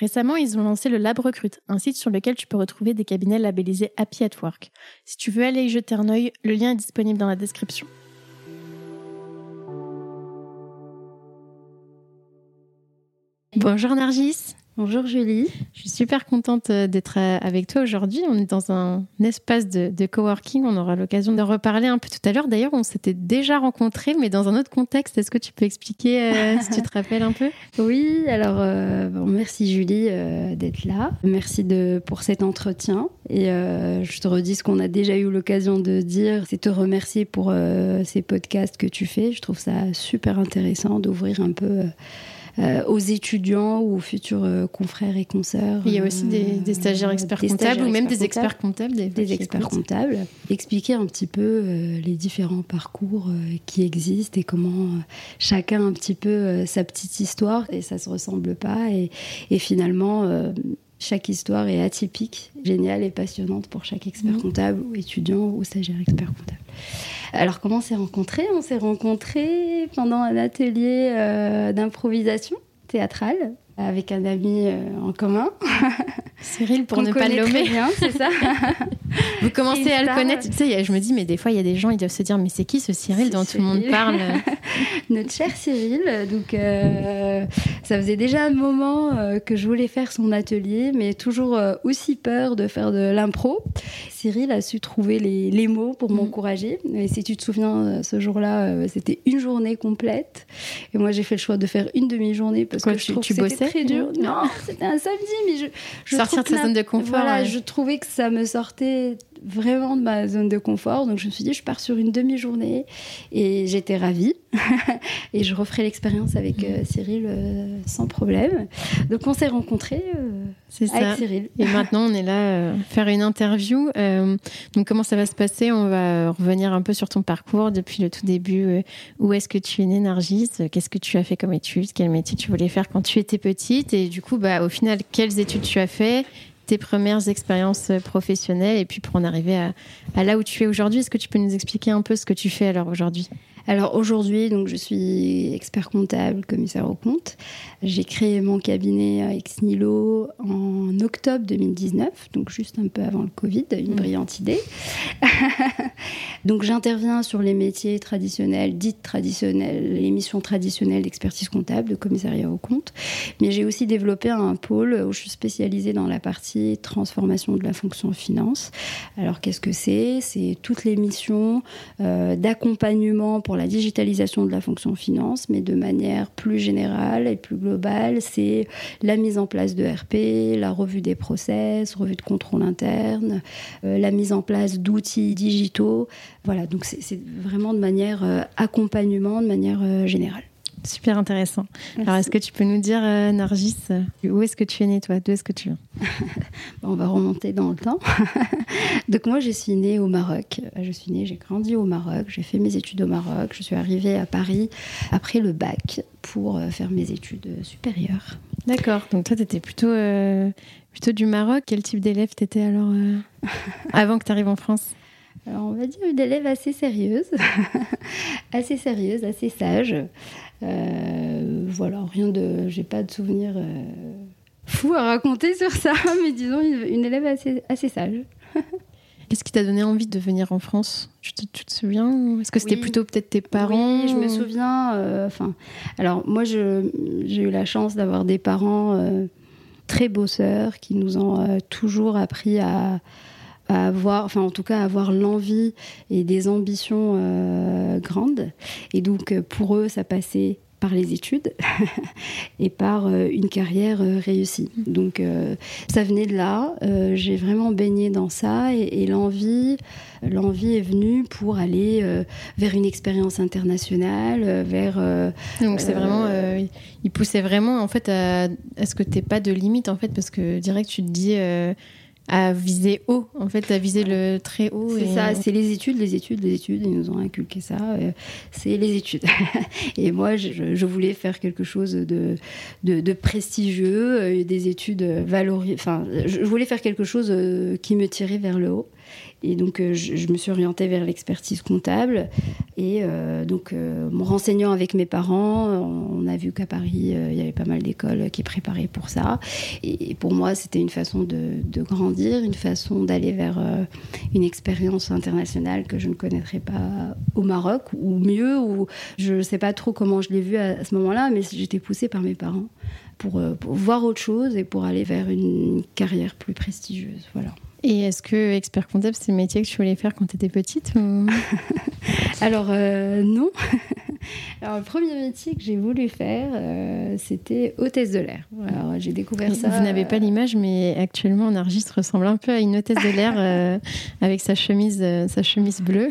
Récemment, ils ont lancé le Lab Recrute, un site sur lequel tu peux retrouver des cabinets labellisés Happy at Work. Si tu veux aller y jeter un œil, le lien est disponible dans la description. Bonjour Nargis. Bonjour Julie. Je suis super contente euh, d'être euh, avec toi aujourd'hui. On est dans un espace de, coworking. On aura l'occasion de reparler un peu tout à l'heure. D'ailleurs, on s'était déjà rencontrés, mais dans un autre contexte. Est-ce que tu peux expliquer euh, si tu te rappelles un peu? Oui, alors merci Julie d'être là. Merci de, pour cet entretien. Et je te redis ce qu'on a déjà eu l'occasion de dire, c'est te remercier pour ces podcasts que tu fais. Je trouve ça super intéressant d'ouvrir un peu aux étudiants ou aux futurs euh, confrères et consoeurs. Il y a aussi des, euh, stagiaires experts comptables ou même des experts comptables. Des, experts comptables. Expliquer un petit peu les différents parcours qui existent et comment chacun a un petit peu sa petite histoire et ça se ressemble pas et, et finalement chaque histoire est atypique, géniale et passionnante pour chaque expert mmh. comptable ou étudiant ou stagiaire expert comptable. Alors comment on s'est rencontrés? On s'est rencontrés pendant un atelier euh, d'improvisation théâtrale avec un ami euh, en commun. Cyril, pour ne pas le nommer. c'est ça? Vous commencez à le connaître. Tu sais, je me dis, mais des fois, il y a des gens, ils doivent se dire, mais c'est qui ce Cyril dont tout le monde parle? Notre cher Cyril. Donc, euh, ça faisait déjà un moment euh, que je voulais faire son atelier, mais toujours aussi peur de faire de l'impro. Cyril a su trouver les, mots pour mm. m'encourager. Et si tu te souviens, ce jour-là, c'était une journée complète. Et moi, j'ai fait le choix de faire une demi-journée parce que je trouve tu que bossais très dur. Non, c'était un samedi, mais je, je sortir de sa zone de confort. Voilà, je trouvais que ça me sortait vraiment de ma zone de confort. Donc je me suis dit, je pars sur une demi-journée et j'étais ravie. et je referai l'expérience avec euh, Cyril euh, sans problème. Donc on s'est rencontrés euh, avec Cyril. Et maintenant on est là faire une interview. donc comment ça va se passer? On va revenir un peu sur ton parcours depuis le tout début. où est-ce que tu es née, Nargis? Qu'est-ce que tu as fait comme études? Quel métier tu voulais faire quand tu étais petite? Et du coup, bah, au final, quelles études tu as fait? Tes premières expériences professionnelles et puis pour en arriver à, à là où tu es aujourd'hui. Est-ce que tu peux nous expliquer un peu ce que tu fais alors aujourd'hui? Alors aujourd'hui, donc je suis expert comptable, commissaire aux comptes. J'ai créé mon cabinet Ex Nilo en octobre 2019, donc juste un peu avant le Covid, une mm. brillante idée. donc j'interviens sur les métiers traditionnels, dites traditionnels, les missions traditionnelles d'expertise comptable, de commissariat aux comptes. Mais j'ai aussi développé un pôle où je suis spécialisée dans la partie transformation de la fonction finance. Alors qu'est-ce que c'est? C'est toutes les missions euh, d'accompagnement pour la digitalisation de la fonction finance, mais de manière plus générale et plus globale, c'est la mise en place de RP, la revue des process, revue de contrôle interne, euh, la mise en place d'outils digitaux. Voilà, donc c'est vraiment de manière euh, accompagnement, de manière euh, générale. Super intéressant. Alors, est-ce que tu peux nous dire, euh, Nargis, euh, où est-ce que tu es née, toi? D'où est-ce que tu viens? On va remonter dans le temps. Donc, moi, je suis née au Maroc. Je suis née, j'ai grandi au Maroc. J'ai fait mes études au Maroc. Je suis arrivée à Paris après le bac pour euh, faire mes études supérieures. D'accord. Donc, toi, tu étais plutôt, plutôt du Maroc. Quel type d'élève tu étais alors avant que tu arrives en France? On va dire une élève assez sérieuse, assez sérieuse, assez sage. Euh, voilà, rien de. J'ai pas de souvenir euh, fou à raconter sur ça, mais disons une, élève assez, assez sage. Qu'est-ce qui t'a donné envie de venir en France? Tu te, tu te souviens? Est-ce que c'était plutôt peut-être tes parents Oui, je me souviens. Euh, enfin, alors moi, j'ai eu la chance d'avoir des parents très bosseurs qui nous ont toujours appris à, à avoir, enfin en tout cas avoir l'envie et des ambitions euh, grandes. Et donc euh, pour eux, ça passait par les études et par euh, une carrière réussie. Donc ça venait de là. J'ai vraiment baigné dans ça et, l'envie, l'envie est venue pour aller vers une expérience internationale, vers. Donc c'est vraiment, il poussait vraiment en fait à, à ce que t'aies pas de limite en fait parce que direct tu te dis à viser haut, en fait, à viser le très haut. C'est ça, c'est les études, les études, les études, ils nous ont inculqué ça, euh, c'est les études. et moi, je, voulais faire quelque chose de, de, prestigieux, euh, des études valorisées, enfin, je voulais faire quelque chose euh, qui me tirait vers le haut. Et donc, euh, je, me suis orientée vers l'expertise comptable. Et euh, donc, euh, mon renseignant avec mes parents, on a vu qu'à Paris, il y avait pas mal d'écoles qui préparaient pour ça. Et pour moi, c'était une façon de, grandir, une façon d'aller vers une expérience internationale que je ne connaîtrais pas au Maroc, ou mieux, ou je ne sais pas trop comment je l'ai vu à, ce moment-là, mais j'étais poussée par mes parents. Pour, pour, voir autre chose et pour aller vers une carrière plus prestigieuse. Voilà. Et est-ce que expert comptable, c'est le métier que tu voulais faire quand tu étais petite Alors, euh, non. Alors, le premier métier que j'ai voulu faire, euh, c'était hôtesse de l'air. Alors, j'ai découvert ça. Vous n'avez pas l'image, mais actuellement, enregistre ressemble un peu à une hôtesse de l'air euh, avec sa chemise, sa chemise bleue.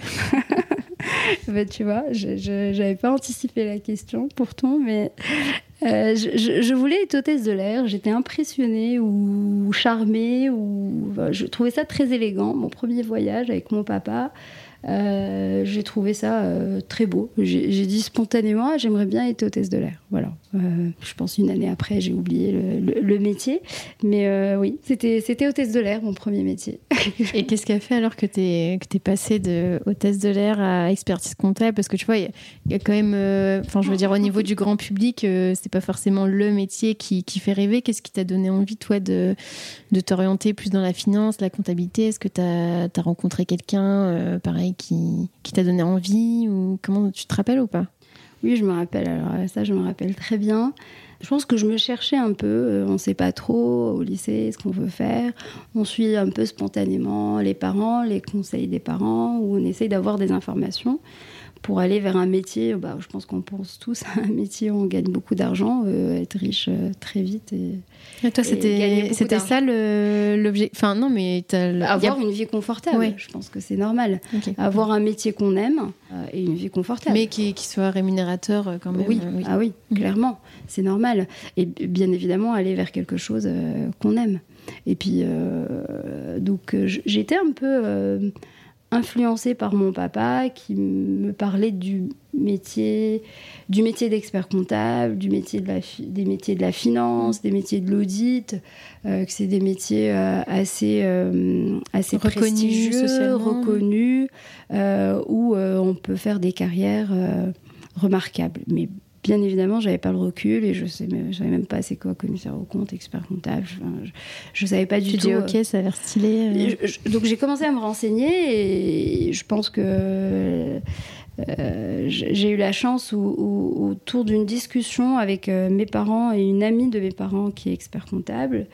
bah, tu vois, je n'avais pas anticipé la question pourtant, mais euh, je, voulais être hôtesse de l'air. J'étais impressionnée ou charmée ou je trouvais ça très élégant. Mon premier voyage avec mon papa, euh, j'ai trouvé ça euh, très beau. J'ai dit spontanément, ah, j'aimerais bien être hôtesse de l'air. Voilà. Euh, je pense une année après, j'ai oublié le, métier. Mais oui, c'était hôtesse de l'air, mon premier métier. Et qu'est-ce qui a fait alors que tu es, que es passée de hôtesse de l'air à expertise comptable? Parce que tu vois, il y, a quand même, enfin, je veux dire, au niveau du grand public, c'est pas forcément le métier qui, fait rêver. Qu'est-ce qui t'a donné envie, toi, de, de t'orienter plus dans la finance, la comptabilité? Est-ce que tu as, as, rencontré quelqu'un, pareil, qui, t'a donné envie ou comment tu te rappelles ou pas? Oui, je me rappelle. Alors ça, je me rappelle très bien. Je pense que je me cherchais un peu. Euh, on ne sait pas trop au lycée ce qu'on veut faire. On suit un peu spontanément les parents, les conseils des parents, ou on essaye d'avoir des informations pour aller vers un métier, bah, je pense qu'on pense tous à un métier où on gagne beaucoup d'argent, euh, être riche euh, très vite. Et, toi, c'était, ça l'objet Enfin, non, mais. Avoir une vie confortable, je pense que c'est normal. Avoir un métier qu'on aime euh, et une vie confortable. Mais qui, qui, soit rémunérateur quand même. Oui, Ah oui clairement, c'est normal. Et bien évidemment, aller vers quelque chose qu'on aime. Et puis, donc, j'étais un peu influencée par mon papa qui me parlait du métier, du métier d'expert comptable, du métier de la, des métiers de la finance, des métiers de l'audit, euh, que c'est des métiers euh, assez, euh, assez reconnus, reconnus, où on peut faire des carrières remarquables. Mais bien évidemment, j'avais pas le recul et je sais, savais même pas c'est quoi commissaire au compte, expert comptable. je, ne savais pas du tout. Tu dis ok, ça a l'air stylé. Euh. donc j'ai commencé à me renseigner et je pense que euh, j'ai eu la chance autour d'une discussion avec euh, mes parents et une amie de mes parents qui est expert comptable,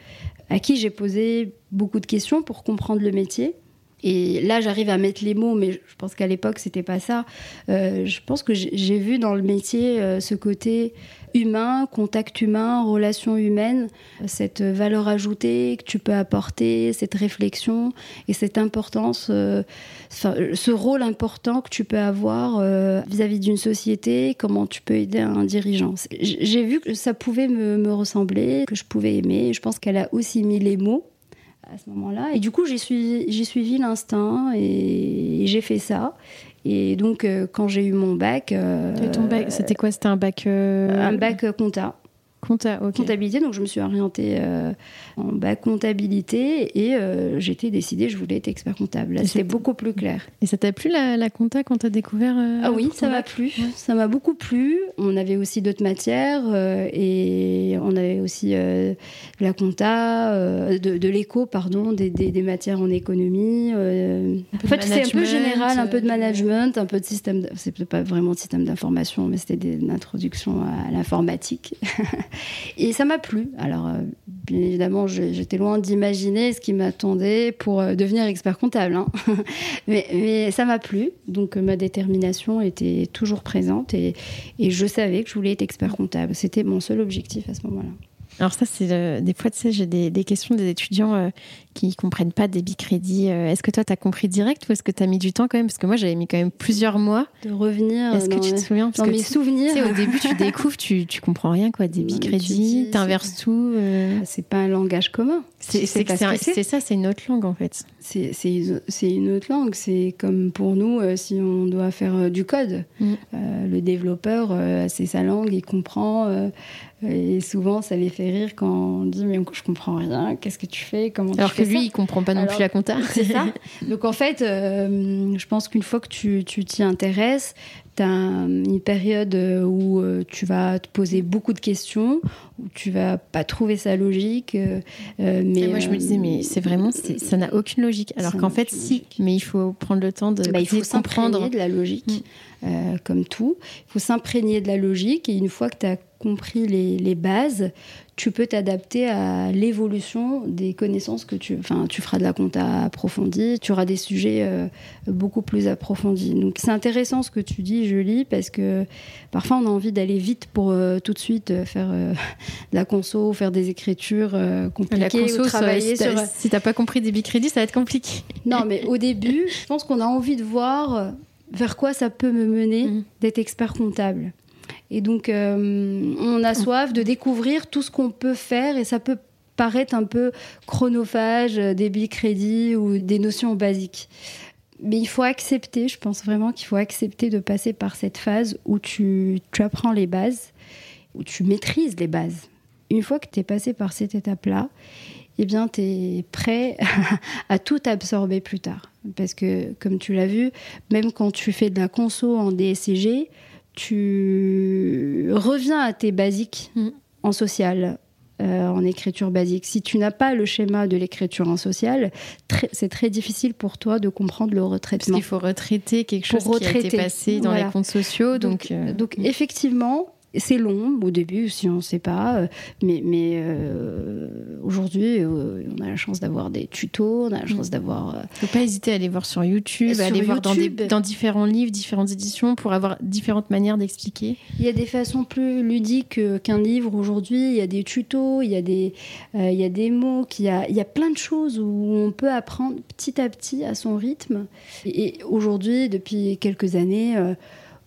à qui j'ai posé beaucoup de questions pour comprendre le métier. Et là, j'arrive à mettre les mots, mais je pense qu'à l'époque, c'était pas ça. Euh, je pense que j'ai vu dans le métier euh, ce côté humain, contact humain, relation humaine, cette valeur ajoutée que tu peux apporter, cette réflexion et cette importance, euh, ce rôle important que tu peux avoir vis-à-vis d'une société, comment tu peux aider un dirigeant. J'ai vu que ça pouvait me, me ressembler, que je pouvais aimer. Je pense qu'elle a aussi mis les mots à ce moment-là. Et du coup, j'ai suivi, suivi l'instinct et, j'ai fait ça. Et donc, euh, quand j'ai eu mon bac. Euh, c'était quoi? C'était un bac. Euh, un bac compta. Compta, Comptabilité, donc je me suis orientée euh, en bac comptabilité et euh, j'étais décidée, je voulais être expert comptable. Là, c'était beaucoup plus clair. Et ça t'a plu la, la, compta quand t'as découvert euh, Ah oui, ça m'a plu. Ça m'a beaucoup plu. On avait aussi d'autres matières et on avait aussi de la compta, de, de l'éco, pardon, des, des, matières en économie. en fait, c'est un peu général, un peu de management, un peu de système. C'est pas vraiment de système d'information, mais c'était une introduction à l'informatique. Et ça m'a plu. Alors, euh, bien évidemment, j'étais loin d'imaginer ce qui m'attendait pour euh, devenir expert comptable. Hein. mais, ça m'a plu. Donc, ma détermination était toujours présente et, je savais que je voulais être expert comptable. C'était mon seul objectif à ce moment-là. Alors ça, c'est des fois, tu sais, j'ai des, questions des étudiants euh, qui comprennent pas débit crédit. Euh, est-ce que toi, tu as compris direct ou est-ce que tu as mis du temps quand même? Parce que moi, j'avais mis quand même plusieurs mois. De revenir. Est-ce que tu te souviens? Dans mes souvenirs. au début, tu découvres, tu, tu comprends rien, quoi. Débit, crédit, tu inverses tout. Euh... C'est pas un langage commun. C'est ça, c'est une autre langue, en fait. C'est une autre langue. C'est comme pour nous, euh, si on doit faire du code. Mm. le développeur, c'est sa langue, il comprend et souvent, ça les fait rire quand on dit Mais je comprends rien, qu'est-ce que tu fais Comment Alors que lui, il comprend pas non plus la compta. C'est ça. Donc en fait, euh, je pense qu'une fois que tu t'y intéresses, tu as une période où euh, tu vas te poser beaucoup de questions, où tu vas pas trouver ça logique. Euh, mais moi, je me disais Mais c'est vraiment, ça n'a aucune logique. Alors qu'en fait, si, mais il faut prendre le temps de bah, il faut comprendre. de la logique, mm. comme tout. Il faut s'imprégner de la logique, et une fois que tu as compris les, bases, tu peux t'adapter à l'évolution des connaissances que tu... Enfin, tu feras de la compta approfondie, tu auras des sujets euh, beaucoup plus approfondis. Donc c'est intéressant ce que tu dis, Julie, parce que parfois on a envie d'aller vite pour euh, tout de suite euh, faire de la conso, faire des écritures compliquées la conso, ou travailler si sur... Si t'as pas compris des crédits, ça va être compliqué. Non, mais au début, je pense qu'on a envie de voir vers quoi ça peut me mener mmh. d'être expert comptable. Et donc, euh, on a soif de découvrir tout ce qu'on peut faire et ça peut paraître un peu chronophage, euh, débit, crédit ou des notions basiques. Mais il faut accepter, je pense vraiment qu'il faut accepter de passer par cette phase où tu, apprends les bases, où tu maîtrises les bases. Une fois que tu es passé par cette étape-là, eh bien, tu es prêt à tout absorber plus tard. Parce que, comme tu l'as vu, même quand tu fais de la conso en DSCG, tu reviens à tes basiques mm. en social, euh, en écriture basique. Si tu n'as pas le schéma de l'écriture en social, c'est très difficile pour toi de comprendre le retraitement. Parce qu'il faut retraiter quelque chose qui a été passé dans les comptes sociaux. Donc, donc euh, effectivement, c'est long au début, si on ne sait pas, euh, mais, mais euh, aujourd'hui, euh, on a la chance d'avoir des tutos, on a la chance mm. d'avoir. Il ne faut pas hésiter à aller voir sur YouTube, à aller voir dans, dans, différents livres, différentes éditions pour avoir différentes manières d'expliquer. Il y a des façons plus ludiques qu'un livre aujourd'hui. Il y a des tutos, il y a des, il y a des mots, il y a, il y a plein de choses où on peut apprendre petit à petit à son rythme. Et, et aujourd'hui, depuis quelques années,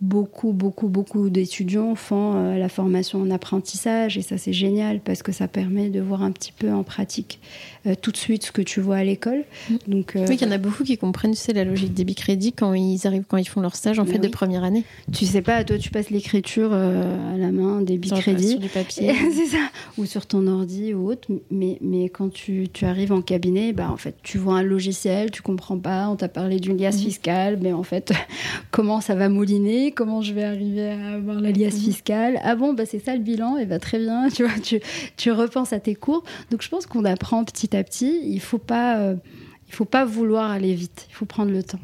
beaucoup, beaucoup, beaucoup d'étudiants font euh, la formation en apprentissage et ça c'est génial parce que ça permet de voir un petit peu en pratique euh, tout de suite ce que tu vois à l'école. Mm. Donc, euh, oui, il y en a beaucoup qui comprennent c'est la logique débit crédit quand ils arrivent, quand ils font leur stage en fait de première année. Tu sais pas, toi tu passes l'écriture à la main, débit crédit, sur du papier, c'est ça, ou sur ton ordi ou autre. Mais, mais quand tu, tu, arrives en cabinet, bah en fait tu vois un logiciel, tu comprends pas, on t'a parlé d'une liasse mm. fiscale, mais en fait comment ça va mouliner comment je vais arriver à avoir l'alias mhm. fiscale. Ah bon, bah c'est ça le bilan, et bah très bien, tu vois, tu, tu repenses à tes cours. Donc je pense qu'on apprend petit à petit. Il faut pas, euh, il faut pas vouloir aller vite. Il faut prendre le temps.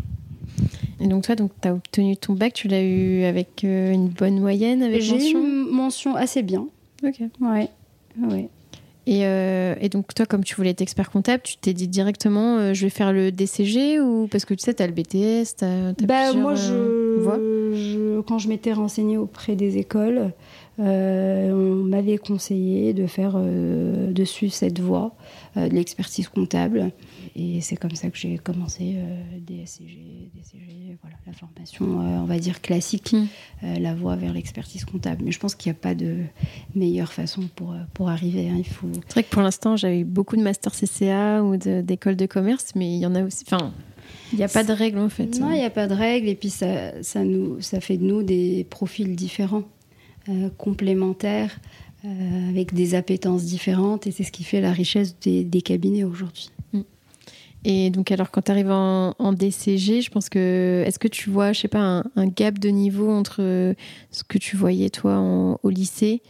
Et donc toi, donc tu as obtenu ton bac, tu l'as eu avec euh, une bonne moyenne, avec J'ai une mention assez bien. Ok. Ouais. Ouais. Euh, et, donc, toi, comme tu voulais être expert comptable, tu t'es dit directement, euh, je vais faire le DCG ou parce que tu sais, tu as le BTS, tu as, bah, Moi, euh, je, quand je m'étais renseignée auprès des écoles, on m'avait conseillé de faire, de suivre cette voie de l'expertise comptable. Et c'est comme ça que j'ai commencé euh, DSCG, DCG, voilà, la formation, euh, on va dire classique, mm. euh, la voie vers l'expertise comptable. Mais je pense qu'il n'y a pas de meilleure façon pour, pour arriver. Hein. Il faut... C'est vrai que pour l'instant, j'avais eu beaucoup de master CCA ou d'écoles de, commerce, mais il y en a aussi. Enfin, il n'y a pas de règles en fait. Non, il n'y a pas de règles. Et puis ça, ça, nous, ça fait de nous des profils différents, complémentaires. avec des appétences différentes et c'est ce qui fait la richesse des, des cabinets aujourd'hui. Et donc, alors, quand tu arrives en, DCG, je pense que. Est-ce que tu vois, je sais pas, un, gap de niveau entre ce que tu voyais, toi, au lycée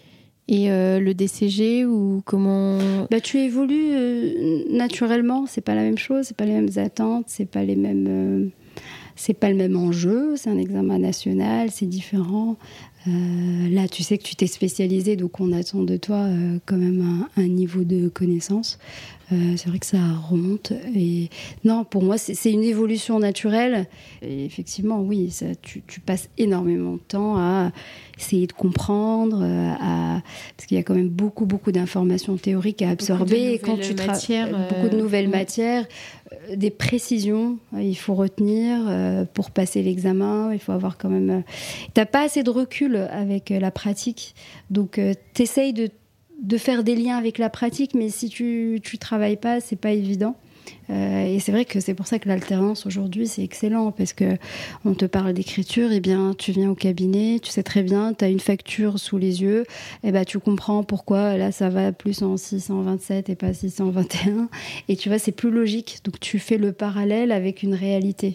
et euh, le DCG ou comment? Bah, Tu évolues euh, naturellement, c'est pas la même chose, c'est pas les mêmes attentes, c'est pas les mêmes. Euh, c'est pas le même enjeu, c'est un examen national, c'est différent. là, tu sais que tu t'es spécialisé, donc on attend de toi quand même un, niveau de connaissance. C'est vrai que ça remonte. Et non, pour moi, c'est une évolution naturelle. Et effectivement, oui, ça, tu, tu, passes énormément de temps à essayer de comprendre, à... parce qu'il y a quand même beaucoup, beaucoup d'informations théoriques à absorber. Et quand tu matières, beaucoup de nouvelles matières, des précisions, il faut retenir pour passer l'examen. Il faut avoir quand même. T'as pas assez de recul avec la pratique, donc tu essayes de de faire des liens avec la pratique, mais si tu ne travailles pas, c'est pas évident. Euh, et c'est vrai que c'est pour ça que l'alternance aujourd'hui c'est excellent parce que on te parle d'écriture, et eh bien tu viens au cabinet, tu sais très bien, tu as une facture sous les yeux, et eh ben tu comprends pourquoi là ça va plus en 627 et pas 621 et tu vois c'est plus logique. Donc tu fais le parallèle avec une réalité.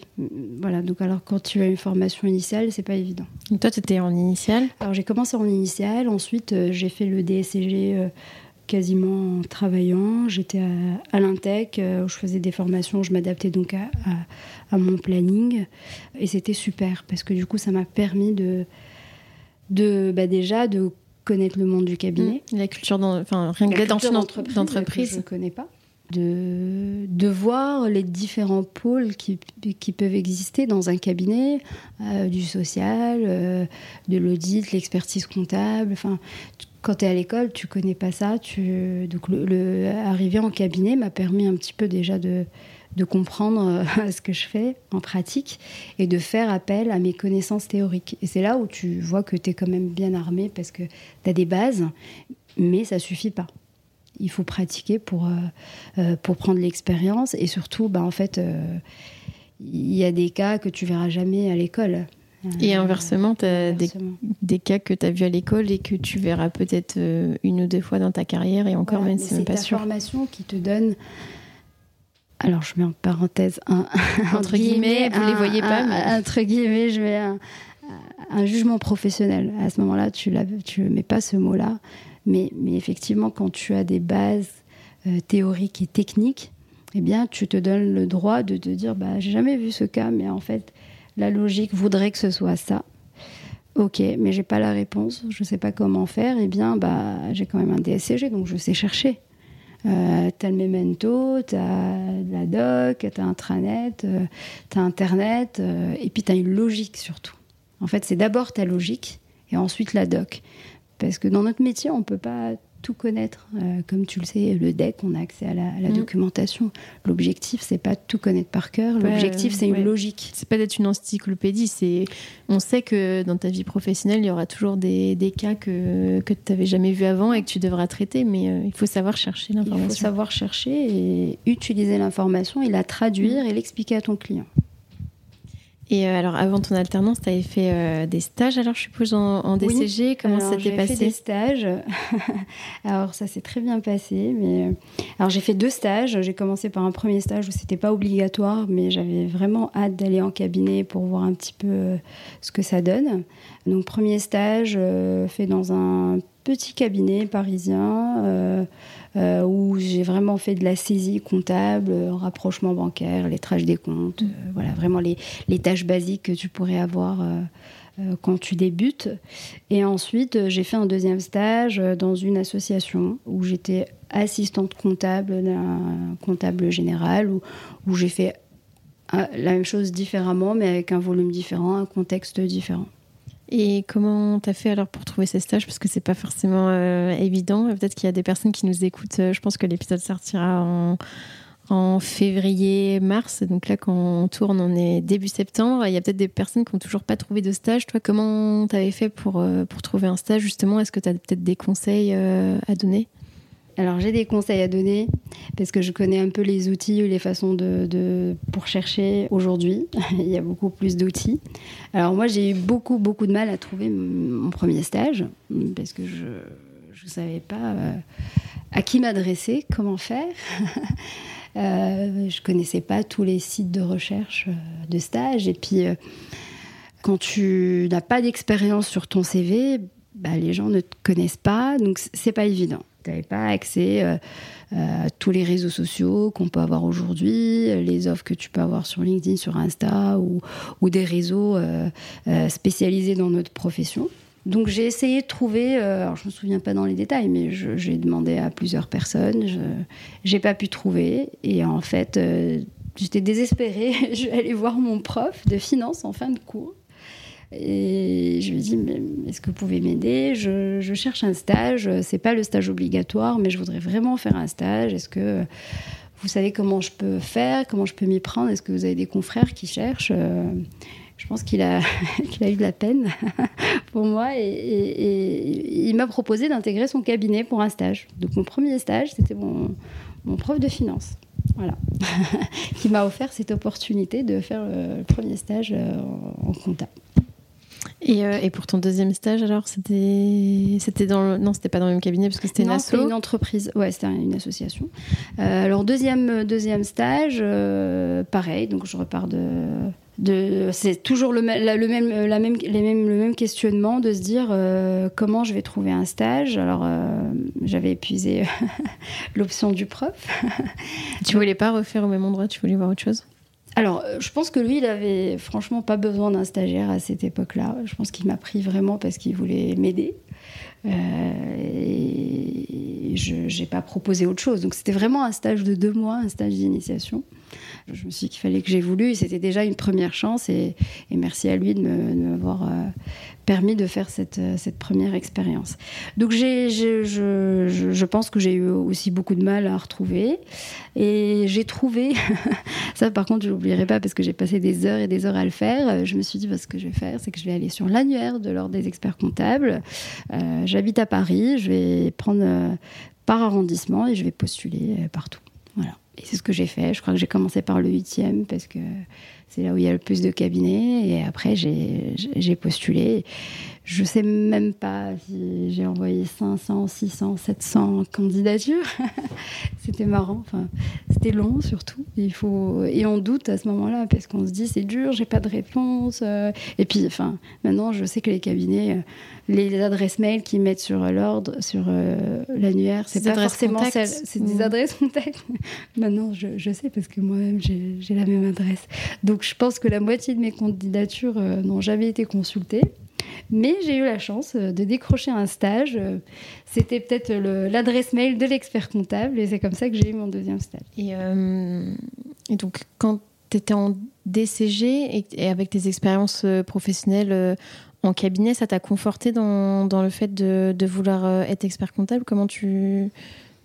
Voilà, donc alors quand tu as une formation initiale, c'est pas évident. Donc toi tu étais en initiale? Alors j'ai commencé en initiale, ensuite euh, j'ai fait le DSCG euh, quasiment travaillant. J'étais à, l'Intec, euh, où je faisais des formations, je m'adaptais donc à, mon planning. Et c'était super, parce que du coup, ça m'a permis de, de bah déjà de connaître le monde du cabinet. Mmh. La culture, dans, enfin, rien que dans une entreprise. je ne connais pas. De, de, voir les différents pôles qui, qui peuvent exister dans un cabinet, euh, du social, euh, de l'audit, l'expertise comptable, enfin quand tu es à l'école, tu connais pas ça. Tu... Donc, le, arriver en cabinet m'a permis un petit peu déjà de, de comprendre euh, ce que je fais en pratique et de faire appel à mes connaissances théoriques. Et c'est là où tu vois que tu es quand même bien armé parce que tu as des bases, mais ça suffit pas. Il faut pratiquer pour, euh, euh, pour prendre l'expérience et surtout, bah, en fait, il y a des cas que tu verras jamais à l'école. Et inversement, tu as des, cas que tu as vus à l'école et que tu verras peut-être euh, une ou deux fois dans ta carrière et encore même, c'est même pas sûr. C'est formation qui te donne. Alors, je mets en parenthèse un. Entre guillemets, vous ne les voyez pas. mais... Entre guillemets, je mets un, jugement professionnel. À ce moment-là, tu ne mets pas ce mot-là. Mais, mais effectivement, quand tu as des bases euh, théoriques et techniques, eh bien, tu te donnes le droit de te dire bah, j'ai jamais vu ce cas, mais en fait la logique voudrait que ce soit ça. Ok, mais j'ai pas la réponse, je sais pas comment faire. Eh bien, bah, j'ai quand même un DSCG, donc je sais chercher. Euh, t'as le memento, t'as la doc, t'as intranet, euh, t'as internet, euh, et puis t'as une logique surtout. En fait, c'est d'abord ta logique et ensuite la doc. Parce que dans notre métier, on peut pas tout connaître. Euh, comme tu le sais, le deck, on a accès à la, mm. documentation. L'objectif, c'est pas tout connaître par cœur. L'objectif, c'est une logique. C'est pas d'être une encyclopédie. C'est, on sait que dans ta vie professionnelle, il y aura toujours des, des cas que, que tu n'avais jamais vu avant et que tu devras traiter. Mais euh, il faut savoir chercher l'information. Il faut savoir chercher et utiliser l'information et la traduire et l'expliquer à ton client. Et euh, alors, avant ton alternance, tu avais fait euh, des stages, alors je suppose, en, DCG. Comment ça t'est passé fait des stages. alors, ça s'est très bien passé. Mais... Euh, alors, j'ai fait deux stages. J'ai commencé par un premier stage où c'était pas obligatoire, mais j'avais vraiment hâte d'aller en cabinet pour voir un petit peu ce que ça donne. Donc, premier stage fait dans un petit cabinet parisien où j'ai vraiment fait de la saisie comptable, euh, rapprochement bancaire, lettrage des comptes, euh, voilà, vraiment les, tâches basiques que tu pourrais avoir quand tu débutes. Et ensuite, j'ai fait un deuxième stage dans une association où j'étais assistante comptable d'un comptable général, où j'ai fait la même chose différemment, mais avec un volume différent, un contexte différent. Et comment t'as fait alors pour trouver ces stages? Parce que c'est pas forcément euh, évident. Peut-être qu'il y a des personnes qui nous écoutent. Euh, je pense que l'épisode sortira en, en février, mars. Donc là, quand on tourne, on est début septembre. Il y a peut-être des personnes qui n'ont toujours pas trouvé de stage. Toi, comment t'avais fait pour, euh, pour trouver un stage justement? Est-ce que tu as peut-être des conseils à donner? Alors j'ai des conseils à donner parce que je connais un peu les outils ou les façons de, pour chercher aujourd'hui. Il y a beaucoup plus d'outils. Alors moi j'ai eu beaucoup beaucoup de mal à trouver mon premier stage parce que je ne savais pas euh, à qui m'adresser, comment faire. euh, je connaissais pas tous les sites de recherche euh, de stage et puis euh, quand tu n'as pas d'expérience sur ton CV, bah, les gens ne te connaissent pas, donc c'est pas évident. Tu n'avais pas accès euh, euh, à tous les réseaux sociaux qu'on peut avoir aujourd'hui, les offres que tu peux avoir sur LinkedIn, sur Insta ou, des réseaux euh, spécialisés dans notre profession. Donc j'ai essayé de trouver, alors je me souviens pas dans les détails, mais j'ai demandé à plusieurs personnes, je j'ai pas pu trouver, et en fait j'étais désespérée, je suis allée voir mon prof de finance en fin de cours. Et je lui dit, est-ce que vous pouvez m'aider? Je, cherche un stage, c'est pas le stage obligatoire, mais je voudrais vraiment faire un stage. Est-ce que vous savez comment je peux faire, comment je peux m'y prendre? Est-ce que vous avez des confrères qui cherchent? Je pense qu'il a, eu de la peine pour moi et, il m'a proposé d'intégrer son cabinet pour un stage. Donc mon premier stage, c'était mon, prof de finance. Voilà. qui m'a offert cette opportunité de faire le premier stage euh, en compta. Et, euh, et, pour ton deuxième stage, alors, c'était, c'était dans le... non, c'était pas dans le même cabinet parce que c'était une asso. une entreprise. Ouais, c'était une association. Euh, alors deuxième deuxième stage, pareil. Donc je repars de c'est toujours le, même, la même, les mêmes, le même questionnement de se dire euh, comment je vais trouver un stage. Alors, euh, j'avais épuisé l'option du prof. tu voulais pas refaire au même endroit Tu voulais voir autre chose? Alors, euh, je pense que lui, il avait franchement pas besoin d'un stagiaire à cette époque-là. Je pense qu'il m'a pris vraiment parce qu'il voulait m'aider. Et je n'ai pas proposé autre chose. Donc, c'était vraiment un stage de deux mois, un stage d'initiation. Je me suis dit qu'il fallait que j'ai voulu c'était déjà une première chance et, merci à lui de m'avoir euh, permis de faire cette, euh, première expérience. Donc je, pense que j'ai eu aussi beaucoup de mal à retrouver et j'ai trouvé, ça par contre je n'oublierai pas parce que j'ai passé des heures et des heures à le faire, je me suis dit bah, ce que je vais faire c'est que je vais aller sur l'annuaire de l'ordre des experts comptables, euh, j'habite à Paris, je vais prendre par arrondissement et je vais postuler partout. Voilà. Et c'est ce que j'ai fait. Je crois que j'ai commencé par le huitième parce que c'est là où il y a le plus de cabinets. Et après, j'ai postulé. Je sais même pas si j'ai envoyé 500, 600, 700 candidatures. c'était marrant. Enfin, c'était long surtout. Il faut et on doute à ce moment-là parce qu'on se dit c'est dur, j'ai pas de réponse. Euh. Et puis, enfin, maintenant je sais que les cabinets, euh, les adresses mail qu'ils mettent sur l'ordre, sur euh, l'annuaire, c'est pas forcément celles. C'est des adresses contact. maintenant, je, je, sais parce que moi-même j'ai la même adresse. Donc, je pense que la moitié de mes candidatures n'ont jamais été consultées. Mais j'ai eu la chance euh, de décrocher un stage. Euh, c'était peut-être l'adresse mail de l'expert comptable et c'est comme ça que j'ai eu mon deuxième stage. Et, euh, donc, quand tu étais en DCG et, avec tes expériences professionnelles en cabinet, ça t'a conforté dans, dans, le fait de, de, vouloir être expert comptable? Comment tu,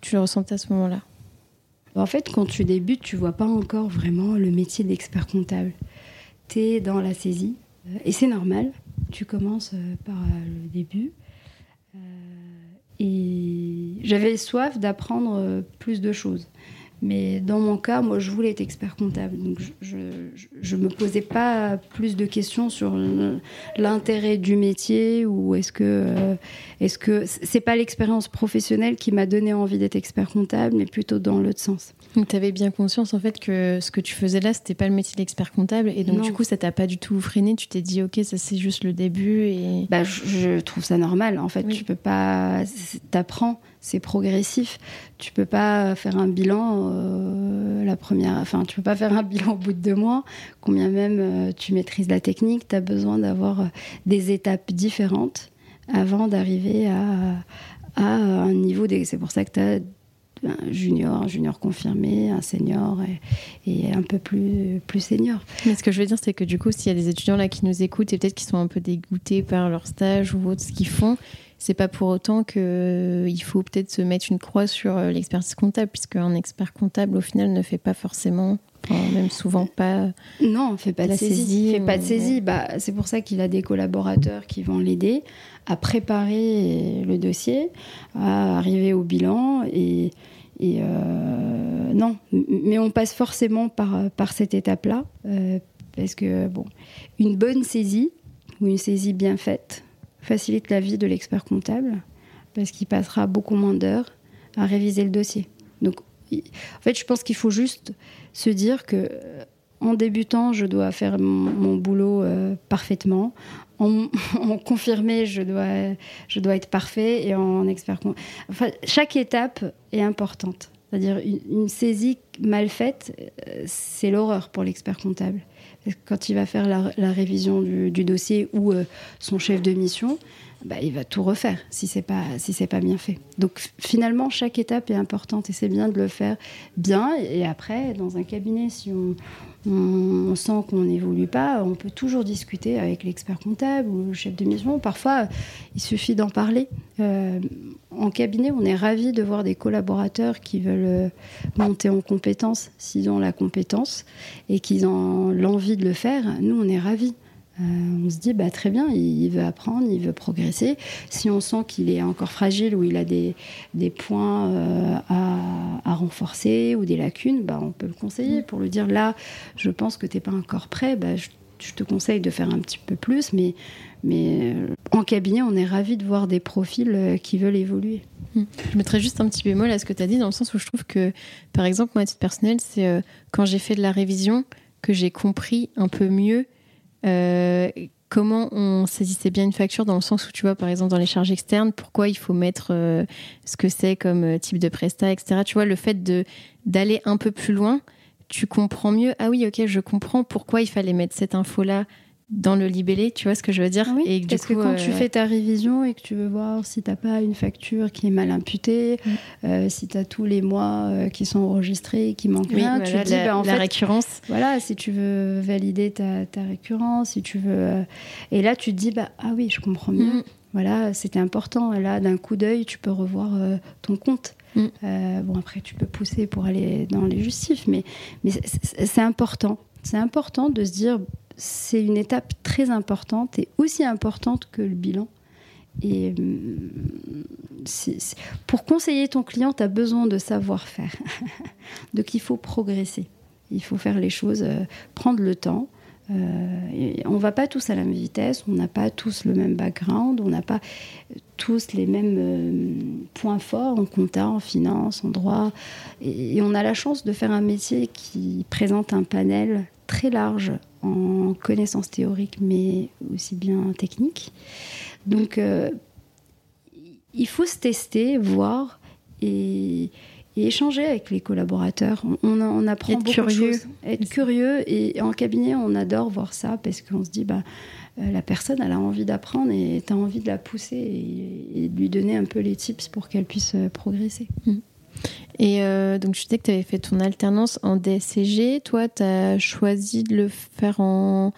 tu le ressentais à ce moment-là? En fait, quand tu débutes, tu vois pas encore vraiment le métier d'expert comptable. Tu es dans la saisie et c'est normal tu commences euh, par euh, le début. Euh, et j'avais soif d'apprendre plus de choses. Mais dans mon cas, moi, je voulais être expert comptable. Donc, je ne me posais pas plus de questions sur l'intérêt du métier ou est-ce que est-ce que c'est pas l'expérience professionnelle qui m'a donné envie d'être expert comptable, mais plutôt dans l'autre sens. Donc, tu avais bien conscience en fait que ce que tu faisais là, c'était pas le métier d'expert comptable, et donc du coup, ça t'a pas du tout freiné. Tu t'es dit, ok, ça c'est juste le début. Et bah, je, trouve ça normal. En fait, tu peux pas, t'apprends, c'est progressif. Tu peux pas faire un bilan euh, la première, enfin, tu peux pas faire un bilan au bout de deux mois. Combien même euh, tu maîtrises la technique, tu as besoin d'avoir euh, des étapes différentes avant d'arriver à, à un niveau. Des... C'est pour ça que tu as un junior, un junior confirmé, un senior et, un peu plus, plus senior. Mais ce que je veux dire, c'est que du coup, s'il y a des étudiants là qui nous écoutent et peut-être qui sont un peu dégoûtés par leur stage ou autre, ce qu'ils font, c'est pas pour autant qu'il euh, faut peut-être se mettre une croix sur euh, l'expertise comptable, puisqu'un expert comptable, au final, ne fait pas forcément même souvent pas. Non, on fait pas de saisie. Fait pas de saisie. Bah, c'est pour ça qu'il a des collaborateurs qui vont l'aider à préparer le dossier, à arriver au bilan et, euh, non, mais on passe forcément par, par cette étape-là euh, parce que bon, une bonne saisie ou une saisie bien faite facilite la vie de l'expert comptable parce qu'il passera beaucoup moins d'heures à réviser le dossier. Donc, en fait, je pense qu'il faut juste se dire que euh, en débutant, je dois faire mon, boulot euh, parfaitement. En, confirmé, je dois, je dois être parfait. Et en expert. Enfin, chaque étape est importante. C'est-à-dire, une, saisie mal faite, euh, c'est l'horreur pour l'expert comptable. Quand il va faire la, révision du, dossier ou son chef de mission, bah, il va tout refaire si c'est pas si c'est pas bien fait. Donc finalement chaque étape est importante et c'est bien de le faire bien et après dans un cabinet si on, sent qu'on n'évolue pas, on peut toujours discuter avec l'expert comptable ou le chef de mission. Parfois il suffit d'en parler. Euh, en cabinet, on est ravi de voir des collaborateurs qui veulent euh, monter en compétence s'ils ont la compétence et qu'ils ont l'envie de le faire. Nous, on est ravis. Euh, on se dit, bah, très bien, il, veut apprendre, il veut progresser. Si on sent qu'il est encore fragile ou il a des, des points euh, à, renforcer ou des lacunes, bah, on peut le conseiller pour lui dire, là, je pense que tu n'es pas encore prêt, bah, je, te conseille de faire un petit peu plus, mais, mais euh, en cabinet, on est ravi de voir des profils qui veulent évoluer. Hum. Je mettrais juste un petit bémol à ce que tu as dit, dans le sens où je trouve que, par exemple, moi, à titre personnel, c'est quand j'ai fait de la révision que j'ai compris un peu mieux comment on saisissait bien une facture dans le sens où tu vois par exemple dans les charges externes pourquoi il faut mettre euh, ce que c'est comme euh, type de prestat etc tu vois le fait de d'aller un peu plus loin tu comprends mieux. Ah oui ok je comprends pourquoi il fallait mettre cette info là dans le libellé, tu vois ce que je veux dire oui, Et Parce que quand tu fais ta révision et que tu veux voir si tu n'as pas une facture qui est mal imputée, mm. si tu as tous les mois qui sont enregistrés et qui manquent rien, tu dis bah, en la récurrence. Voilà, si tu veux valider ta, ta récurrence, si tu veux. et là, tu te dis bah ah oui, je comprends mieux. Mm. Voilà, c'était important. Là, d'un coup d'œil, tu peux revoir ton compte. Mm. bon, après, tu peux pousser pour aller dans les justifs, mais, mais c'est important. C'est important de se dire c'est une étape très importante et aussi importante que le bilan. Et hum, pour conseiller ton client, tu as besoin de savoir-faire. Donc il faut progresser. Il faut faire les choses, euh, prendre le temps. Euh, on ne va pas tous à la même vitesse, on n'a pas tous le même background, on n'a pas tous les mêmes euh, points forts en compta, en finance, en droit. et, on a la chance de faire un métier qui présente un panel très large en connaissances théoriques, mais aussi bien techniques. Donc, euh, il faut se tester, voir et, échanger avec les collaborateurs. On, on apprend Être beaucoup curieux. de choses. Être curieux. Et en cabinet, on adore voir ça parce qu'on se dit, bah, euh, la personne, elle a envie d'apprendre et tu as envie de la pousser et, de lui donner un peu les tips pour qu'elle puisse euh, progresser. Mmh. Et euh, donc, tu disais que tu avais fait ton alternance en DSCG. Toi, tu as choisi de le faire en,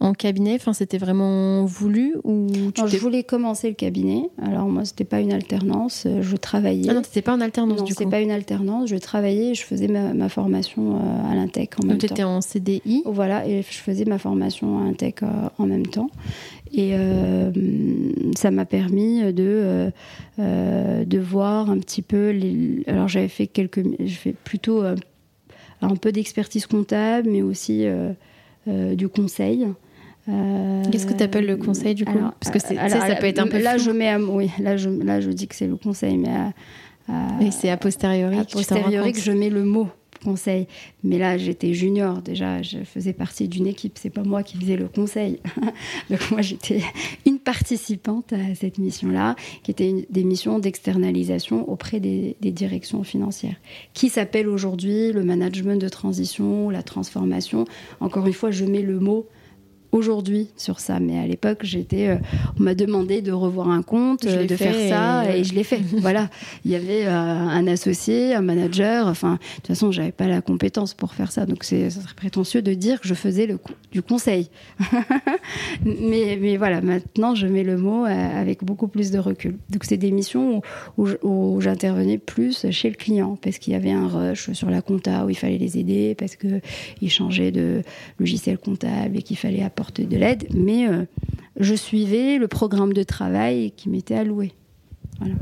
en cabinet Enfin, c'était vraiment voulu ou tu Je voulais commencer le cabinet. Alors, moi, c'était pas une alternance. Euh, je travaillais. Ah non, c'était pas en alternance non, du coup pas une alternance. Je travaillais je faisais ma, formation euh, à l'Intec en même donc, tu étais en CDI Voilà, et je faisais ma formation à l'Intec en même temps. Et euh, ça m'a permis de, euh, euh, de voir un petit peu. Les... Alors j'avais fait quelques. Je fais plutôt un peu d'expertise comptable, mais aussi du conseil. Qu'est-ce que tu appelles le conseil du coup Parce que ça, ça peut être un peu. Là, je mets, oui, là, je, là, je dis que c'est le conseil, mais. et c'est a posteriori, a posteriori que je mets le mot conseil. Mais là, j'étais junior déjà, je faisais partie d'une équipe, c'est pas moi qui faisais le conseil. Donc moi, j'étais une participante à cette mission-là, qui était une, des missions d'externalisation auprès des, des, directions financières, qui s'appelle aujourd'hui le management de transition, la transformation. Encore une fois, je mets le mot aujourd'hui sur ça. Mais à l'époque, j'étais, euh, on m'a demandé de revoir un compte, de faire ça, et, je l'ai fait. voilà. Il y avait euh, un associé, un manager. Enfin, de toute façon, j'avais pas la compétence pour faire ça. Donc, c'est, ça serait prétentieux de dire que je faisais le, du conseil. mais, mais voilà, maintenant, je mets le mot euh, avec beaucoup plus de recul. Donc, c'est des missions où, où, j'intervenais plus chez le client parce qu'il y avait un rush sur la compta où il fallait les aider parce qu'ils changeaient de logiciel comptable et qu'il fallait apporter de l'aide, mais euh, je suivais le programme de travail qui m'était alloué. Voilà.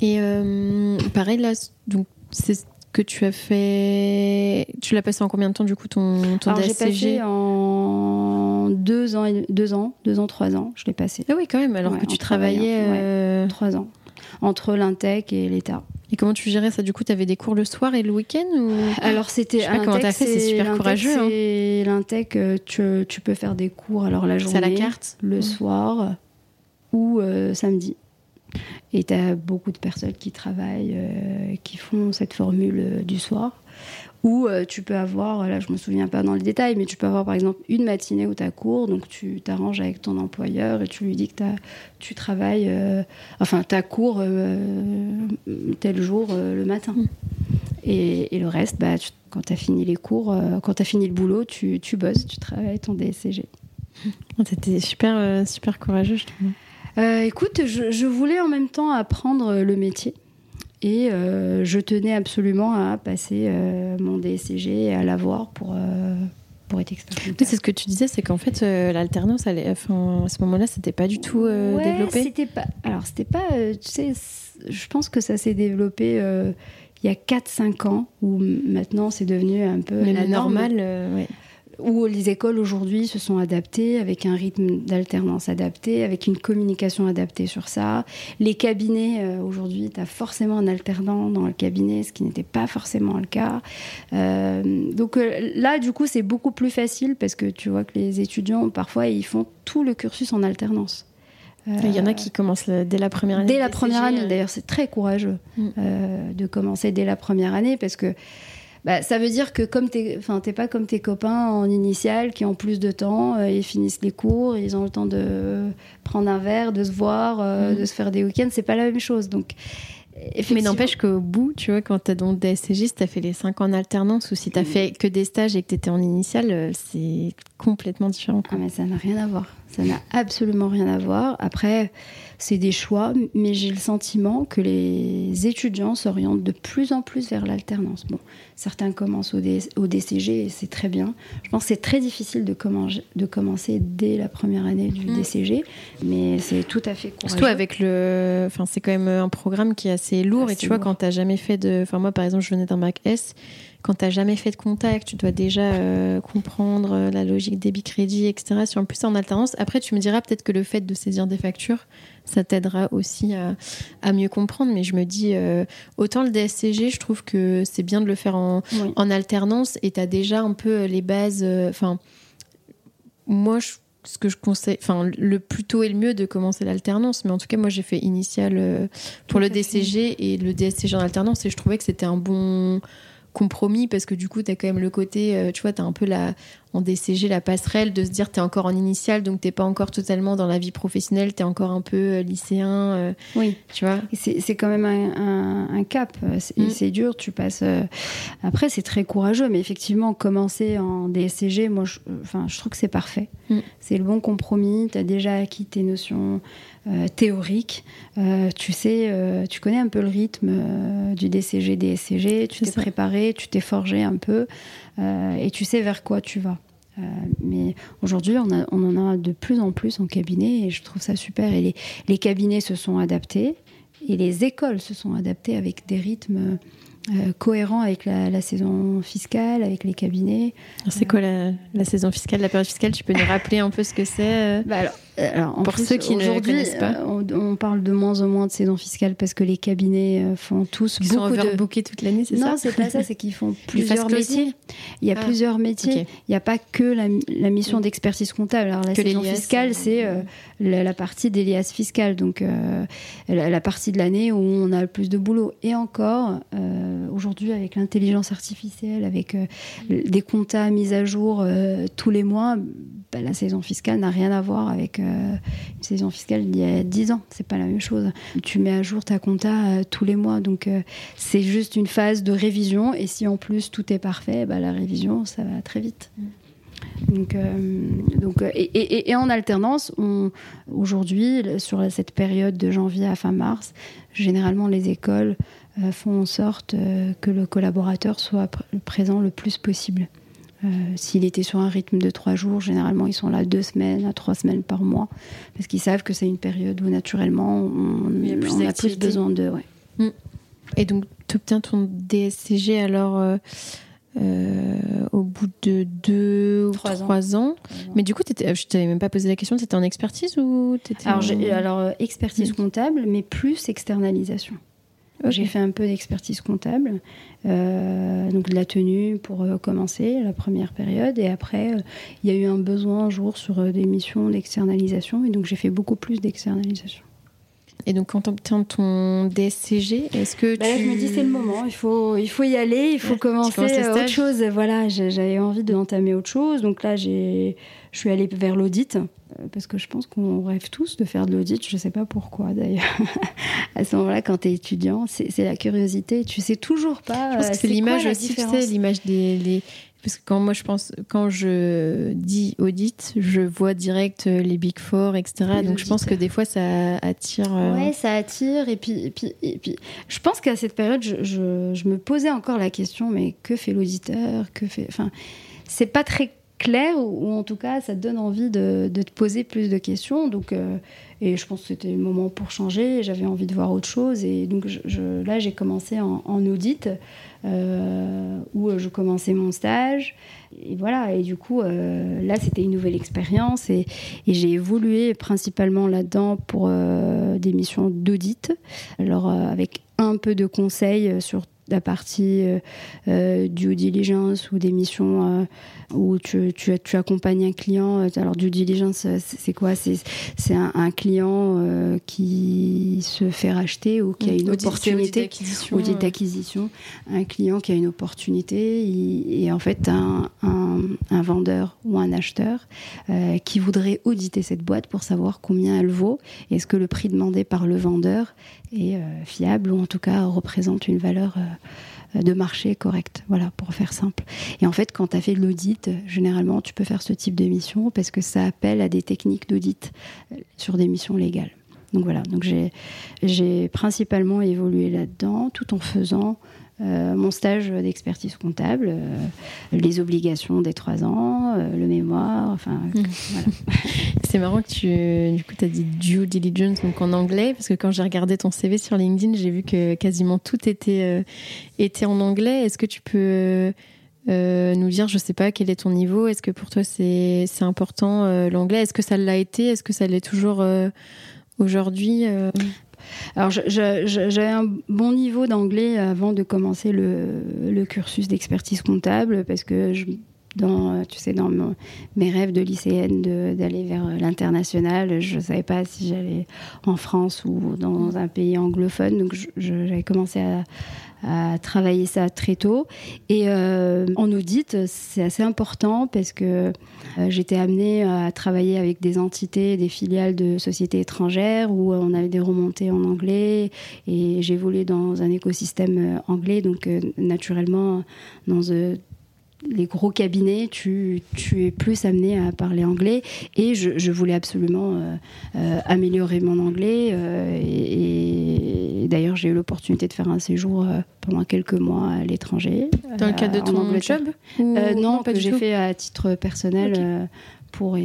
Et euh, pareil, là, donc, c'est ce que tu as fait. Tu l'as passé en combien de temps, du coup, ton, ton Alors, J'ai passé en deux ans, deux ans, deux ans, trois ans, je l'ai passé. Ah oui, quand même, alors que tu travaillais. Euh, trois ans. Entre l'Intec et l'État. Et comment tu gérais ça? Du coup, tu avais des cours le soir et le week-end ou... Alors, c'était. comment t'as fait C'est super courageux. Hein. L'Intec, euh, tu, tu, peux faire des cours alors la journée, à la carte le soir ou euh, samedi. Et tu as beaucoup de personnes qui travaillent, euh, qui font cette formule du soir Ou euh, tu peux avoir, là je me souviens pas dans le détail, mais tu peux avoir par exemple une matinée où tu as cours, donc tu t'arranges avec ton employeur et tu lui dis que tu travailles, euh, enfin tu as cours euh, tel jour le matin. Mm. Et, le reste, bah, quand tu as fini les cours, quand tu as fini le boulot, tu, tu, bosses, tu travailles ton DSCG. C'était super, super courageux, je trouve. écoute, je, je, voulais en même temps apprendre le métier. Et euh, je tenais absolument à passer euh, mon DSCG et à l'avoir pour, euh, pour être expert. c'est ce que tu disais, c'est qu'en fait, l'alternance, à ce moment-là, c'était pas du tout ouais, développé. C'était pas. Alors, c'était pas. tu sais, je pense que ça s'est développé il y a 4-5 ans, où maintenant c'est devenu un peu la normale. Ouais où les écoles aujourd'hui se sont adaptées avec un rythme d'alternance adapté, avec une communication adaptée sur ça. Les cabinets, euh, aujourd'hui, tu as forcément un alternant dans le cabinet, ce qui n'était pas forcément le cas. Euh, donc euh, là, du coup, c'est beaucoup plus facile parce que tu vois que les étudiants, parfois, ils font tout le cursus en alternance. Il y en a qui commencent dès la première année. Dès la première année, d'ailleurs, c'est très courageux mm. de commencer dès la première année parce que bah, ça veut dire que comme t'es, enfin, t'es pas comme tes copains en initiale qui ont plus de temps, euh, ils finissent les cours, ils ont le temps de prendre un verre, de se voir, euh, mm. de se faire des week-ends, c'est pas la même chose. Donc, mais n'empêche qu'au bout, tu vois, quand tu as ton DSCG, si tu as fait les 5 ans en alternance ou si tu as mm. fait que des stages et que tu étais en initiale, euh, c'est complètement différent. Ah, mais ça n'a rien à voir. Ça n'a absolument rien à voir. Après, c'est des choix, mais j'ai le sentiment que les étudiants s'orientent de plus en plus vers l'alternance. Bon, certains commencent au, DCG et c'est très bien. Je pense que c'est très difficile de, de, commencer dès la première année du mm. DCG, mais c'est tout à fait courageux. Surtout avec le. Enfin, c'est quand même un programme qui est assez lourd et tu vois, quand tu n'as jamais fait de. Enfin, moi, par exemple, je venais d'un bac S quand tu n'as jamais fait de contact, tu dois déjà euh, comprendre euh, la logique débit-crédit, etc. Si en plus c'est en alternance, après tu me diras peut-être que le fait de saisir des factures, ça t'aidera aussi à, mieux comprendre. Mais je me dis, euh, autant le DSCG, je trouve que c'est bien de le faire en, alternance et tu as déjà un peu les bases. Enfin, moi, ce que je conseille, enfin, le plus tôt est le mieux de commencer l'alternance, mais en tout cas, moi, j'ai fait initial pour le DCG et le DSCG en alternance et je trouvais que c'était un bon compromis parce que du coup, tu as quand même le côté, euh, tu vois, tu as un peu la, en DCG la passerelle de se dire tu es encore en initial, donc t'es pas encore totalement dans la vie professionnelle, tu es encore un peu euh, lycéen. Euh, oui. Tu vois C'est quand même un, cap. Mm. C'est dur, tu passes. Après, c'est très courageux, mais effectivement, commencer en DCG, moi, je, enfin, je trouve que c'est parfait. Mm. C'est le bon compromis. Tu as déjà acquis tes notions théorique. Euh, tu sais, euh, tu connais un peu le rythme du DCG, DSCG, tu t'es préparé, tu t'es forgé un peu et tu sais vers quoi tu vas. mais aujourd'hui, on, on, en a de plus en plus en cabinet et je trouve ça super. Et les, les cabinets se sont adaptés et les écoles se sont adaptées avec des rythmes euh, cohérent avec la, saison fiscale, avec les cabinets. C'est quoi la, saison fiscale, la période fiscale? Tu peux nous rappeler un peu ce que c'est euh, bah alors, Pour ceux qui ne connaissent pas. Euh, on, parle de moins en moins de saison fiscale parce que les cabinets font tous Ils beaucoup sont de toute l'année, c'est ça Non, c'est pas ça, c'est qu'ils font plusieurs métiers. Il y a ah, plusieurs métiers. Il n'y a pas que la, mission d'expertise comptable. Alors la saison fiscale, c'est la, partie d'Elias fiscal, donc la, partie de l'année où on a le plus de boulot. Et encore. Euh, aujourd'hui avec l'intelligence artificielle, avec euh, des comptas mis à jour euh, tous les mois, bah, la saison fiscale n'a rien à voir avec une saison fiscale d'il y a 10 ans. C'est pas la même chose. Tu mets à jour ta compta tous les mois, donc c'est juste une phase de révision. Et si en plus tout est parfait, bah, la révision ça va très vite. Donc, et, en alternance, aujourd'hui, sur cette période de janvier à fin mars, généralement les écoles euh, font en sorte euh, que le collaborateur soit présent le plus possible. Euh, s'il était sur un rythme de trois jours, généralement ils sont là deux semaines à trois semaines par mois, parce qu'ils savent que c'est une période où naturellement on, a plus, besoin de. Ouais. Mm. Et donc tu obtiens ton DSCG alors au bout de deux ou trois, ans. Mais du coup, je t'avais même pas posé la question, tu étais en expertise ou étais alors, alors expertise comptable, mais plus externalisation. J'ai fait un peu d'expertise comptable, euh, donc de la tenue pour euh, commencer la première période. Et après, euh, il y a eu un besoin un jour sur des missions d'externalisation. Et donc j'ai fait beaucoup plus d'externalisation. Et donc, quand tu obtiens ton DSCG, est-ce que bah tu... je me dis c'est le moment, il faut, il faut y aller, il faut commencer autre chose. Voilà, j'avais envie d'entamer autre chose. Donc là, je suis allée vers l'audit euh, parce que je pense qu'on rêve tous de faire de l'audit. Je ne sais pas pourquoi d'ailleurs. à ce moment-là, quand tu es étudiant, c'est la curiosité. Tu sais toujours pas. Je pense que c'est l'image aussi, tu sais, l'image des, parce que quand moi je pense, quand je dis audit, je vois direct euh, les Big Four, etc. Donc je pense que des fois ça attire. Euh, ouais, ça attire. Et puis, et puis, et puis je pense qu'à cette période, je, je, me posais encore la question mais que fait l'auditeur? Que fait. Enfin, c'est pas très clair ou, en tout cas ça te donne envie de, de te poser plus de questions. Donc, euh, et je pense que c'était le moment pour changer. J'avais envie de voir autre chose. Et donc là, j'ai commencé en, audit. Euh, où euh, je commençais mon stage. Et voilà, et du coup, euh, là, c'était une nouvelle expérience et, j'ai évolué principalement là-dedans pour des missions d'audit. Alors, avec un peu de conseils sur la partie euh, euh, due diligence ou des missions euh, où tu, tu, tu, accompagnes un client. Alors, due diligence, c'est quoi? C'est un, un, client qui se fait racheter ou qui a une opportunité. Audit d'acquisition. Un client qui a une opportunité et, en fait un, un, un, vendeur ou un acheteur qui voudrait auditer cette boîte pour savoir combien elle vaut. Est-ce que le prix demandé par le vendeur est fiable ou en tout cas représente une valeur de marché correcte, voilà, pour faire simple. Et en fait, quand tu as fait de l'audit, généralement, tu peux faire ce type de mission parce que ça appelle à des techniques d'audit euh, sur des missions légales. Donc voilà, donc j'ai principalement évolué là-dedans tout en faisant euh, mon stage d'expertise comptable, euh, les obligations des trois ans, euh, le mémoire, enfin mmh. voilà. C'est marrant que tu, du coup, as dit due diligence donc en anglais, parce que quand j'ai regardé ton CV sur LinkedIn, j'ai vu que quasiment tout était, était en anglais. Est-ce que tu peux nous dire, je sais pas, quel est ton niveau? Est-ce que pour toi c'est important l'anglais? Est-ce que ça l'a été? Est-ce que ça l'est toujours aujourd'hui alors, j'avais un bon niveau d'anglais avant de commencer le, cursus d'expertise comptable parce que dans, tu sais, dans mes rêves de lycéenne d'aller vers l'international, je ne savais pas si j'allais en France ou dans un pays anglophone. Donc, j'avais commencé à, à travailler ça très tôt. Et euh, en audit, c'est assez important parce que euh, j'étais amenée à travailler avec des entités, des filiales de sociétés étrangères où on avait des remontées en anglais et j'évoluais dans un écosystème euh, anglais. Donc, naturellement, dans les gros cabinets, tu, tu, es plus amené à parler anglais. Et je, je voulais absolument euh, euh, améliorer mon anglais. Euh, et, d'ailleurs, j'ai eu l'opportunité de faire un séjour pendant quelques mois à l'étranger. Dans le cadre de ton job Non, que j'ai fait à titre personnel. pour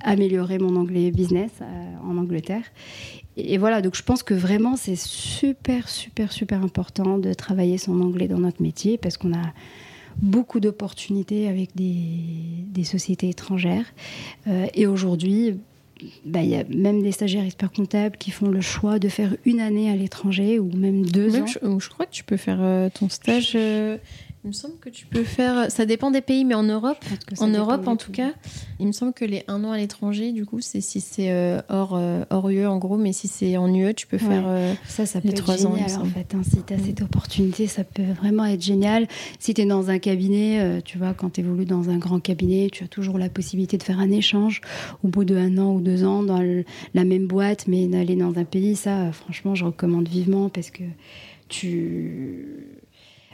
améliorer mon anglais business en Angleterre. Et voilà, donc je pense que vraiment c'est super, super, super important de travailler son anglais dans notre métier parce qu'on a beaucoup d'opportunités avec des, sociétés étrangères. Euh, et aujourd'hui, bah, il y a même des stagiaires experts comptables qui font le choix de faire une année à l'étranger ou même deux ans. Je, crois que tu peux faire euh, ton stage. Euh, il me semble que tu peux faire. Ça dépend des pays, mais en Europe, en Europe en tout cas, il me semble que les un an à l'étranger, du coup, c'est si c'est euh, hors, euh, hors UE en gros, mais si c'est en UE, tu peux faire euh, ça, ça peut les être génial, ans. En fait, hein. si tu as cette opportunité, ça peut vraiment être génial. Si tu es dans un cabinet, tu vois, quand tu évolues dans un grand cabinet, tu as toujours la possibilité de faire un échange au bout de un an ou deux ans dans la même boîte, mais d'aller dans un pays, ça, franchement, je recommande vivement parce que tu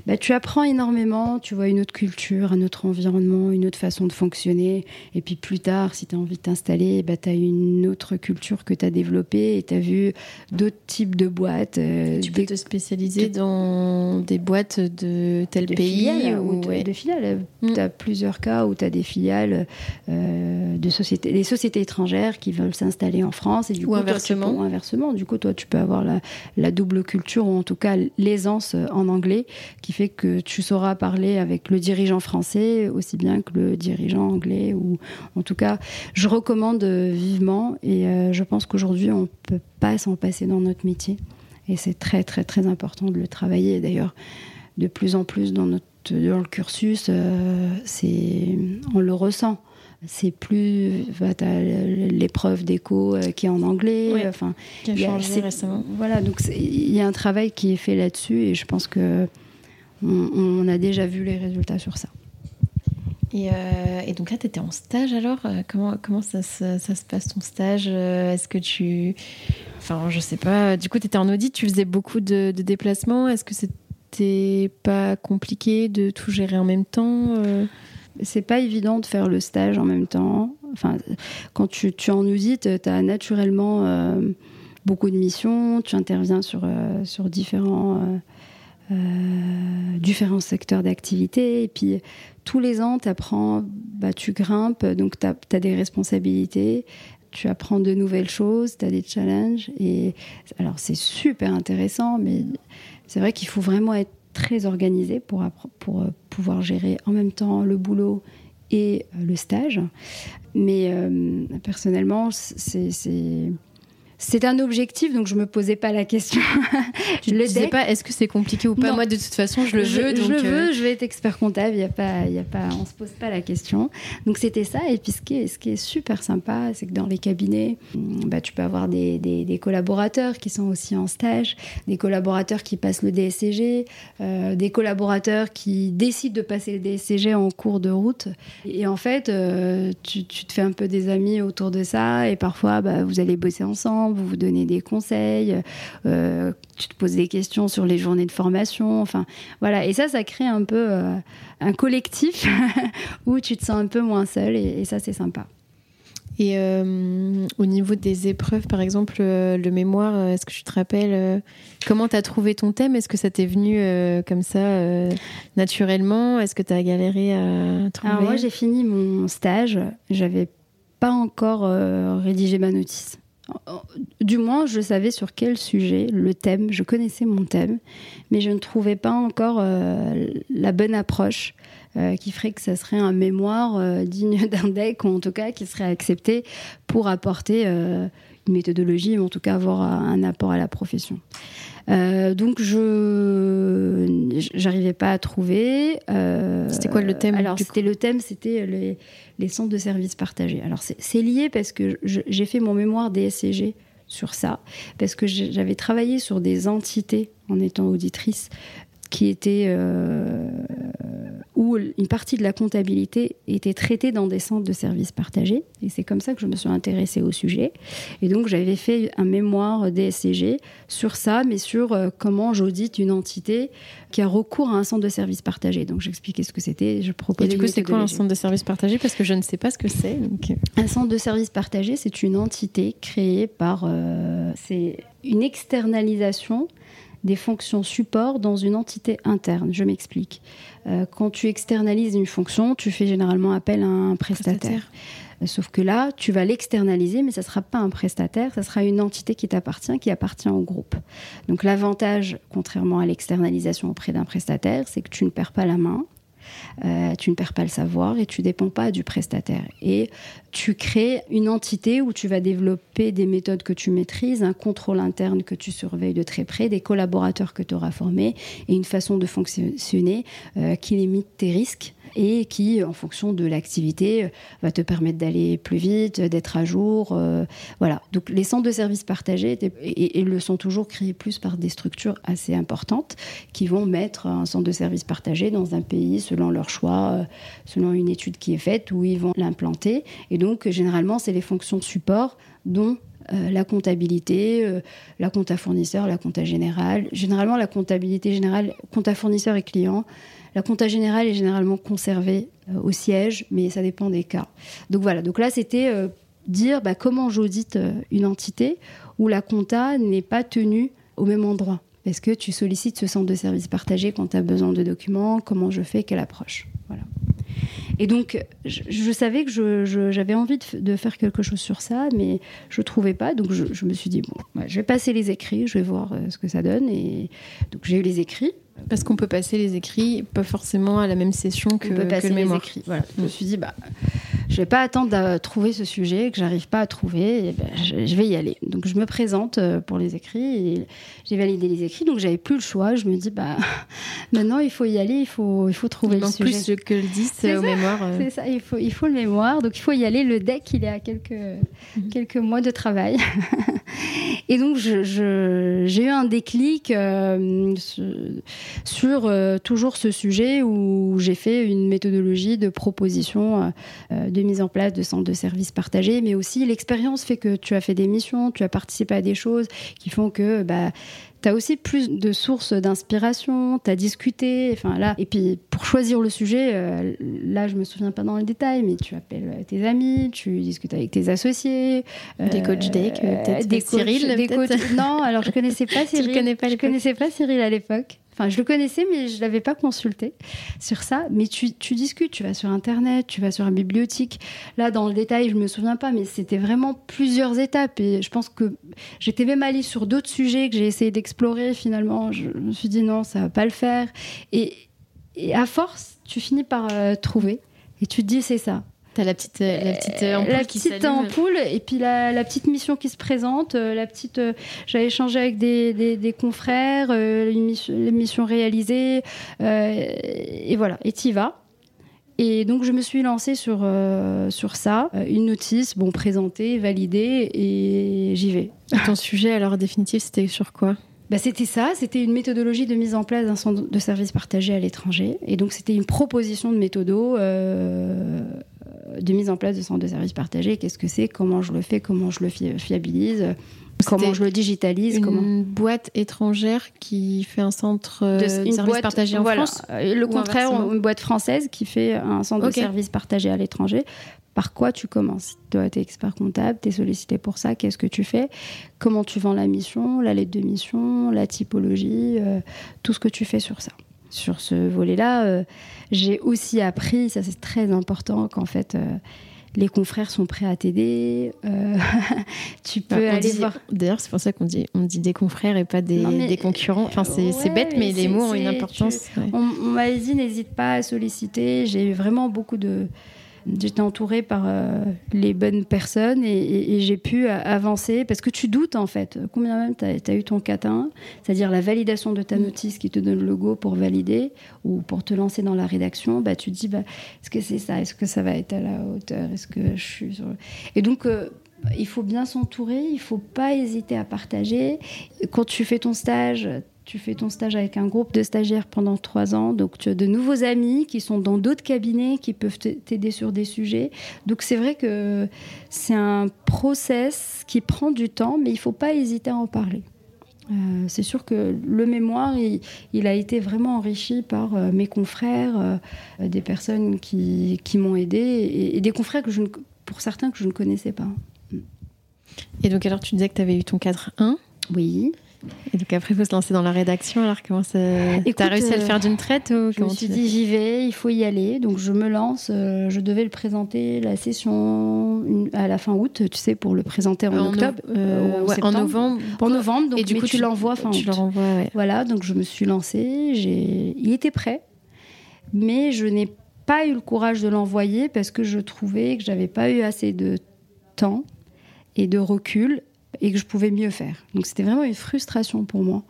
bah, tu apprends énormément, tu vois une autre culture, un autre environnement, une autre façon de fonctionner. Et puis plus tard, si tu as envie de t'installer, bah, tu as une autre culture que tu as développée et tu as vu d'autres types de boîtes. Euh, tu peux te spécialiser dans des boîtes de tel pays ou de filiales. Mm. Tu as plusieurs cas où tu as des filiales euh, de sociétés, des sociétés étrangères qui veulent s'installer en France. Et du ou inversement. inversement. Du coup, toi, tu peux avoir la, la double culture ou en tout cas l'aisance en anglais qui fait que tu sauras parler avec le dirigeant français aussi bien que le dirigeant anglais. Ou en tout cas, je recommande vivement et euh, je pense qu'aujourd'hui, on ne peut pas s'en passer dans notre métier. Et c'est très, très, très important de le travailler. D'ailleurs, de plus en plus dans, notre, dans le cursus, euh, c'est, on le ressent. c'est plus. Bah, tu as l'épreuve euh, qui est en anglais. Enfin, qui a changé récemment. Voilà, donc il y a un travail qui est fait là-dessus et je pense que on, a déjà vu les résultats sur ça. Et, euh, donc là, tu étais en stage alors Comment, comment ça, ça, se passe ton stage Est-ce que tu. Enfin, je sais pas. Du coup, tu étais en audit, tu faisais beaucoup de, de déplacements. Est-ce que c'était pas compliqué de tout gérer en même temps c'est pas évident de faire le stage en même temps. Enfin, quand tu, tu en audit, tu as naturellement euh, beaucoup de missions, tu interviens sur, euh, sur différents, euh, différents secteurs d'activité. Et puis, tous les ans, apprends, bah, tu grimpes, donc tu as, des responsabilités. Tu apprends de nouvelles choses, tu as des challenges. Et alors, c'est super intéressant, mais c'est vrai qu'il faut vraiment être très organisé pour, pour euh, pouvoir gérer en même temps le boulot et euh, le stage. Mais euh, personnellement, c'est c'est un objectif, donc je me posais pas la question. je ne sais pas, est-ce que c'est compliqué ou pas Moi, de toute façon, je le veux. Je, le veux, je vais être expert comptable. Il y a pas, il y a pas, on se pose pas la question. Donc c'était ça. Et puis ce qui est, ce qui est super sympa, c'est que dans les cabinets, mm, bah, tu peux avoir des, des, collaborateurs qui sont aussi en stage, des collaborateurs qui passent le DSCG, euh, des collaborateurs qui décident de passer le DSCG en cours de route. Et en fait, euh, tu, tu, te fais un peu des amis autour de ça. Et parfois, bah, vous allez bosser ensemble vous vous donnez des conseils, euh, tu te poses des questions sur les journées de formation, enfin voilà. Et ça, ça crée un peu euh, un collectif où tu te sens un peu moins seul et, ça, c'est sympa. Et euh, au niveau des épreuves, par exemple, le mémoire, est-ce que tu te rappelles comment tu as trouvé ton thème? Est-ce que ça t'est venu comme ça naturellement? Est-ce que tu as galéré à trouver? Alors moi, j'ai fini mon stage, j'avais pas encore rédigé ma notice du moins, je savais sur quel sujet, le thème, je connaissais mon thème, mais je ne trouvais pas encore euh, la bonne approche euh, qui ferait que ça serait un mémoire euh, digne d'un deck, ou en tout cas qui serait accepté pour apporter méthodologie, ou en tout cas avoir un apport à la profession. donc je j'arrivais pas à trouver. c'était quoi le thème Alors c'était le thème, c'était les les centres de services partagés. Alors c'est lié parce que j'ai fait mon mémoire DSCG sur ça, parce que j'avais travaillé sur des entités en étant auditrice qui étaient euh, où une partie de la comptabilité était traitée dans des centres de services partagés. Et c'est comme ça que je me suis intéressée au sujet. Et donc j'avais fait un mémoire DSCG sur ça, mais sur euh, comment j'audite une entité qui a recours à un centre de services partagés. Donc j'expliquais ce que c'était, je proposais. Et du coup, c'est quoi un centre de services partagés? Parce que je ne sais pas ce que c'est. Euh. Un centre de services partagés, c'est une entité créée par. Euh, c'est une externalisation des fonctions support dans une entité interne. Je m'explique. Euh, quand tu externalises une fonction, tu fais généralement appel à un prestataire. Euh, sauf que là, tu vas l'externaliser, mais ça ne sera pas un prestataire, ça sera une entité qui t'appartient, qui appartient au groupe. Donc l'avantage, contrairement à l'externalisation auprès d'un prestataire, c'est que tu ne perds pas la main, euh, tu ne perds pas le savoir et tu ne dépends pas du prestataire. Et tu crées une entité où tu vas développer des méthodes que tu maîtrises, un contrôle interne que tu surveilles de très près, des collaborateurs que tu auras formés et une façon de fonctionner euh, qui limite tes risques et qui, en fonction de l'activité, euh, va te permettre d'aller plus vite, d'être à jour. Euh, voilà. Donc les centres de services partagés et, le sont toujours créés plus par des structures assez importantes qui vont mettre un centre de services partagé dans un pays selon leur choix, euh, selon une étude qui est faite, où ils vont l'implanter. Et donc généralement, c'est les fonctions support dont la comptabilité, la compta fournisseur, la compta générale. Généralement, la comptabilité générale, compta fournisseur et client, la compta générale est généralement conservée euh, au siège, mais ça dépend des cas. Donc voilà, donc là c'était euh, dire bah, comment j'audite euh, une entité où la compta n'est pas tenue au même endroit. Est-ce que tu sollicites ce centre de services partagé quand tu as besoin de documents? Comment je fais? Quelle approche? Voilà. Et donc, je, savais que j'avais envie de, faire quelque chose sur ça, mais je ne trouvais pas. Donc, je, me suis dit, bon, je vais passer les écrits, je vais voir ce que ça donne. Et donc, j'ai eu les écrits. Parce qu'on peut passer les écrits, pas forcément à la même session que, peut passer le mémoire. Les écrits. Voilà. Je me suis dit, bah, vais pas attendre à trouver ce sujet que j'arrive pas à trouver. Ben, je, vais y aller. Donc je me présente euh, pour les écrits j'ai validé les écrits. Donc j'avais plus le choix. Je me dis bah maintenant il faut y aller, il faut il faut trouver il le sujet. plus que le 10 au mémoire. Euh. C'est ça. Il faut il faut le mémoire. Donc il faut y aller. Le deck il est à quelques mhm. quelques mois de travail. et donc j'ai eu un déclic euh, sur toujours ce sujet où j'ai fait une méthodologie de proposition de mise en place de centres de services partagés, mais aussi l'expérience fait que tu as fait des missions, tu as participé à des choses qui font que bah, tu as aussi plus de sources d'inspiration, tu as discuté, enfin là, et puis pour choisir le sujet, euh, là je me souviens pas dans le détail, mais tu appelles tes amis, tu discutes avec tes associés, des coachs deck, euh, peut-être des Cyril, des coachs... non, alors je connaissais pas Cyril, connais pas je connaissais pas Cyril à l'époque. Je le connaissais, mais je ne l'avais pas consulté sur ça. Mais tu, discutes, tu vas sur Internet, tu vas sur la bibliothèque. Là, dans le détail, je ne me souviens pas, mais c'était vraiment plusieurs étapes. Et je pense que j'étais même allée sur d'autres sujets que j'ai essayé d'explorer. Finalement, je me suis dit non, ça ne va pas le faire. Et, à force, tu finis par euh, trouver. Et tu te dis, c'est ça la petite, euh, la petite euh, ampoule la petite ampoule et puis la, petite mission qui se présente. Euh, la petite, j'avais échangé avec des, des, confrères, les missions réalisées et voilà. Et y vas. Et donc je me suis lancée sur, sur ça, une notice, bon, présentée, validée, et j'y vais. ton sujet alors définitif, c'était sur quoi? Bah, c'était ça, c'était une méthodologie de mise en place d'un centre de services partagés à l'étranger. Et donc c'était une proposition de méthodo de mise en place de centres de services partagés. Qu'est-ce que c'est? Comment je le fais? Comment je le fiabilise? Comment je le digitalise? Une comment... boîte étrangère qui fait un centre de, de services partagés en France? Le contraire, une boîte française qui fait un centre de services partagés à l'étranger. Par quoi tu commences? Tu dois être expert comptable, tu es sollicité pour ça, qu'est-ce que tu fais? Comment tu vends la mission, la lettre de mission, la typologie, euh, tout ce que tu fais sur ça? Sur ce volet-là. Euh, j'ai aussi appris, ça c'est très important, qu'en fait, euh, les confrères sont prêts à t'aider. Euh, tu peux bah, aller voir. D'ailleurs, c'est pour ça qu'on dit, on dit des confrères et pas des, concurrents. Enfin, c'est bête, mais, les mots ont une importance. On, on m'a dit, n'hésite pas à solliciter. J'ai eu vraiment beaucoup de j'étais entourée par euh, les bonnes personnes et, j'ai pu avancer parce que tu doutes en fait. Combien même tu as, eu ton catin, c'est-à-dire la validation de ta mm. notice qui te donne le go pour valider ou pour te lancer dans la rédaction, bah, tu te dis bah, est-ce que c'est ça? Est-ce que ça va être à la hauteur? Est-ce que je suis sur... Et donc. Euh, il faut bien s'entourer, il faut pas hésiter à partager. Quand tu fais ton stage, tu fais ton stage avec un groupe de stagiaires pendant trois ans, donc tu as de nouveaux amis qui sont dans d'autres cabinets qui peuvent t'aider sur des sujets. Donc c'est vrai que c'est un process qui prend du temps, mais il ne faut pas hésiter à en parler. Euh, c'est sûr que le mémoire, il, a été vraiment enrichi par euh, mes confrères, euh, des personnes qui, m'ont aidé et, des confrères que je pour certains que je ne connaissais pas. Et donc alors tu disais que tu avais eu ton 4-1 Oui. Et donc après, il faut se lancer dans la rédaction. Alors comment ça T'as réussi à le faire d'une traite ou Je me suis dit j'y vais, il faut y aller. Donc je me lance. Euh, je devais le présenter la session à la fin août, tu sais, pour le présenter en, octobre, euh, en novembre. En novembre. Donc, et du coup, tu, l'envoies fin tu août. Le ouais. Voilà. Donc je me suis lancée. J'ai, il était prêt, mais je n'ai pas eu le courage de l'envoyer parce que je trouvais que j'avais pas eu assez de temps et de recul et que je pouvais mieux faire. Donc c'était vraiment une frustration pour moi.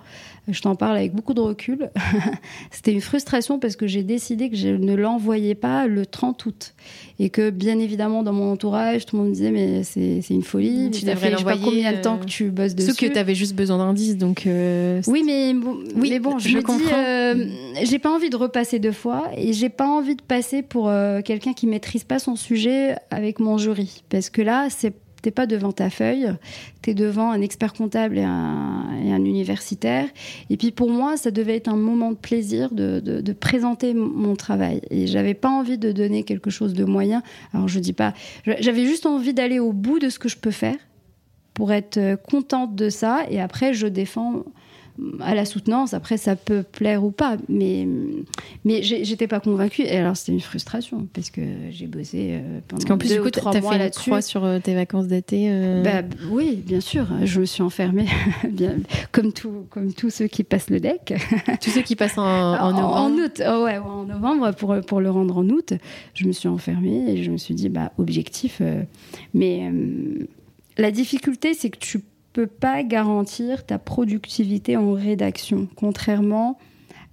Je t'en parle avec beaucoup de recul. c'était une frustration parce que j'ai décidé que je ne l'envoyais pas le 30 août. Et que bien évidemment dans mon entourage, tout le monde me disait mais c'est une folie. Tu devrais l'envoyer. Je sais pas combien de temps que tu bosses dessus. Sauf que tu avais juste besoin d'indices. Donc euh, oui, mais bon, oui, mais bon je, me comprends. dis, euh, j'ai pas envie de repasser deux fois et j'ai pas envie de passer pour euh, quelqu'un qui maîtrise pas son sujet avec mon jury. Parce que là, c'est t'es pas devant ta feuille, tu es devant un expert comptable et un, universitaire. Et puis pour moi, ça devait être un moment de plaisir de, présenter mon travail. Et j'avais pas envie de donner quelque chose de moyen. Alors je dis pas, j'avais juste envie d'aller au bout de ce que je peux faire pour être contente de ça. Et après, je défends à la soutenance. Après, ça peut plaire ou pas, mais mais j'étais pas convaincue. Et alors, c'était une frustration parce que j'ai bossé euh, pendant parce qu'en plus, du coup, tu as fait là-dessus sur euh, tes vacances d'été. Euh. Bah, oui, bien sûr. Je me suis enfermée, bien, comme tout, comme tous ceux qui passent le deck. tous ceux qui passent en, novembre. En, août, oh ouais, en novembre pour pour le rendre en août. Je me suis enfermée et je me suis dit, bah objectif. mais la difficulté, c'est que tu peux pas garantir ta productivité en rédaction, contrairement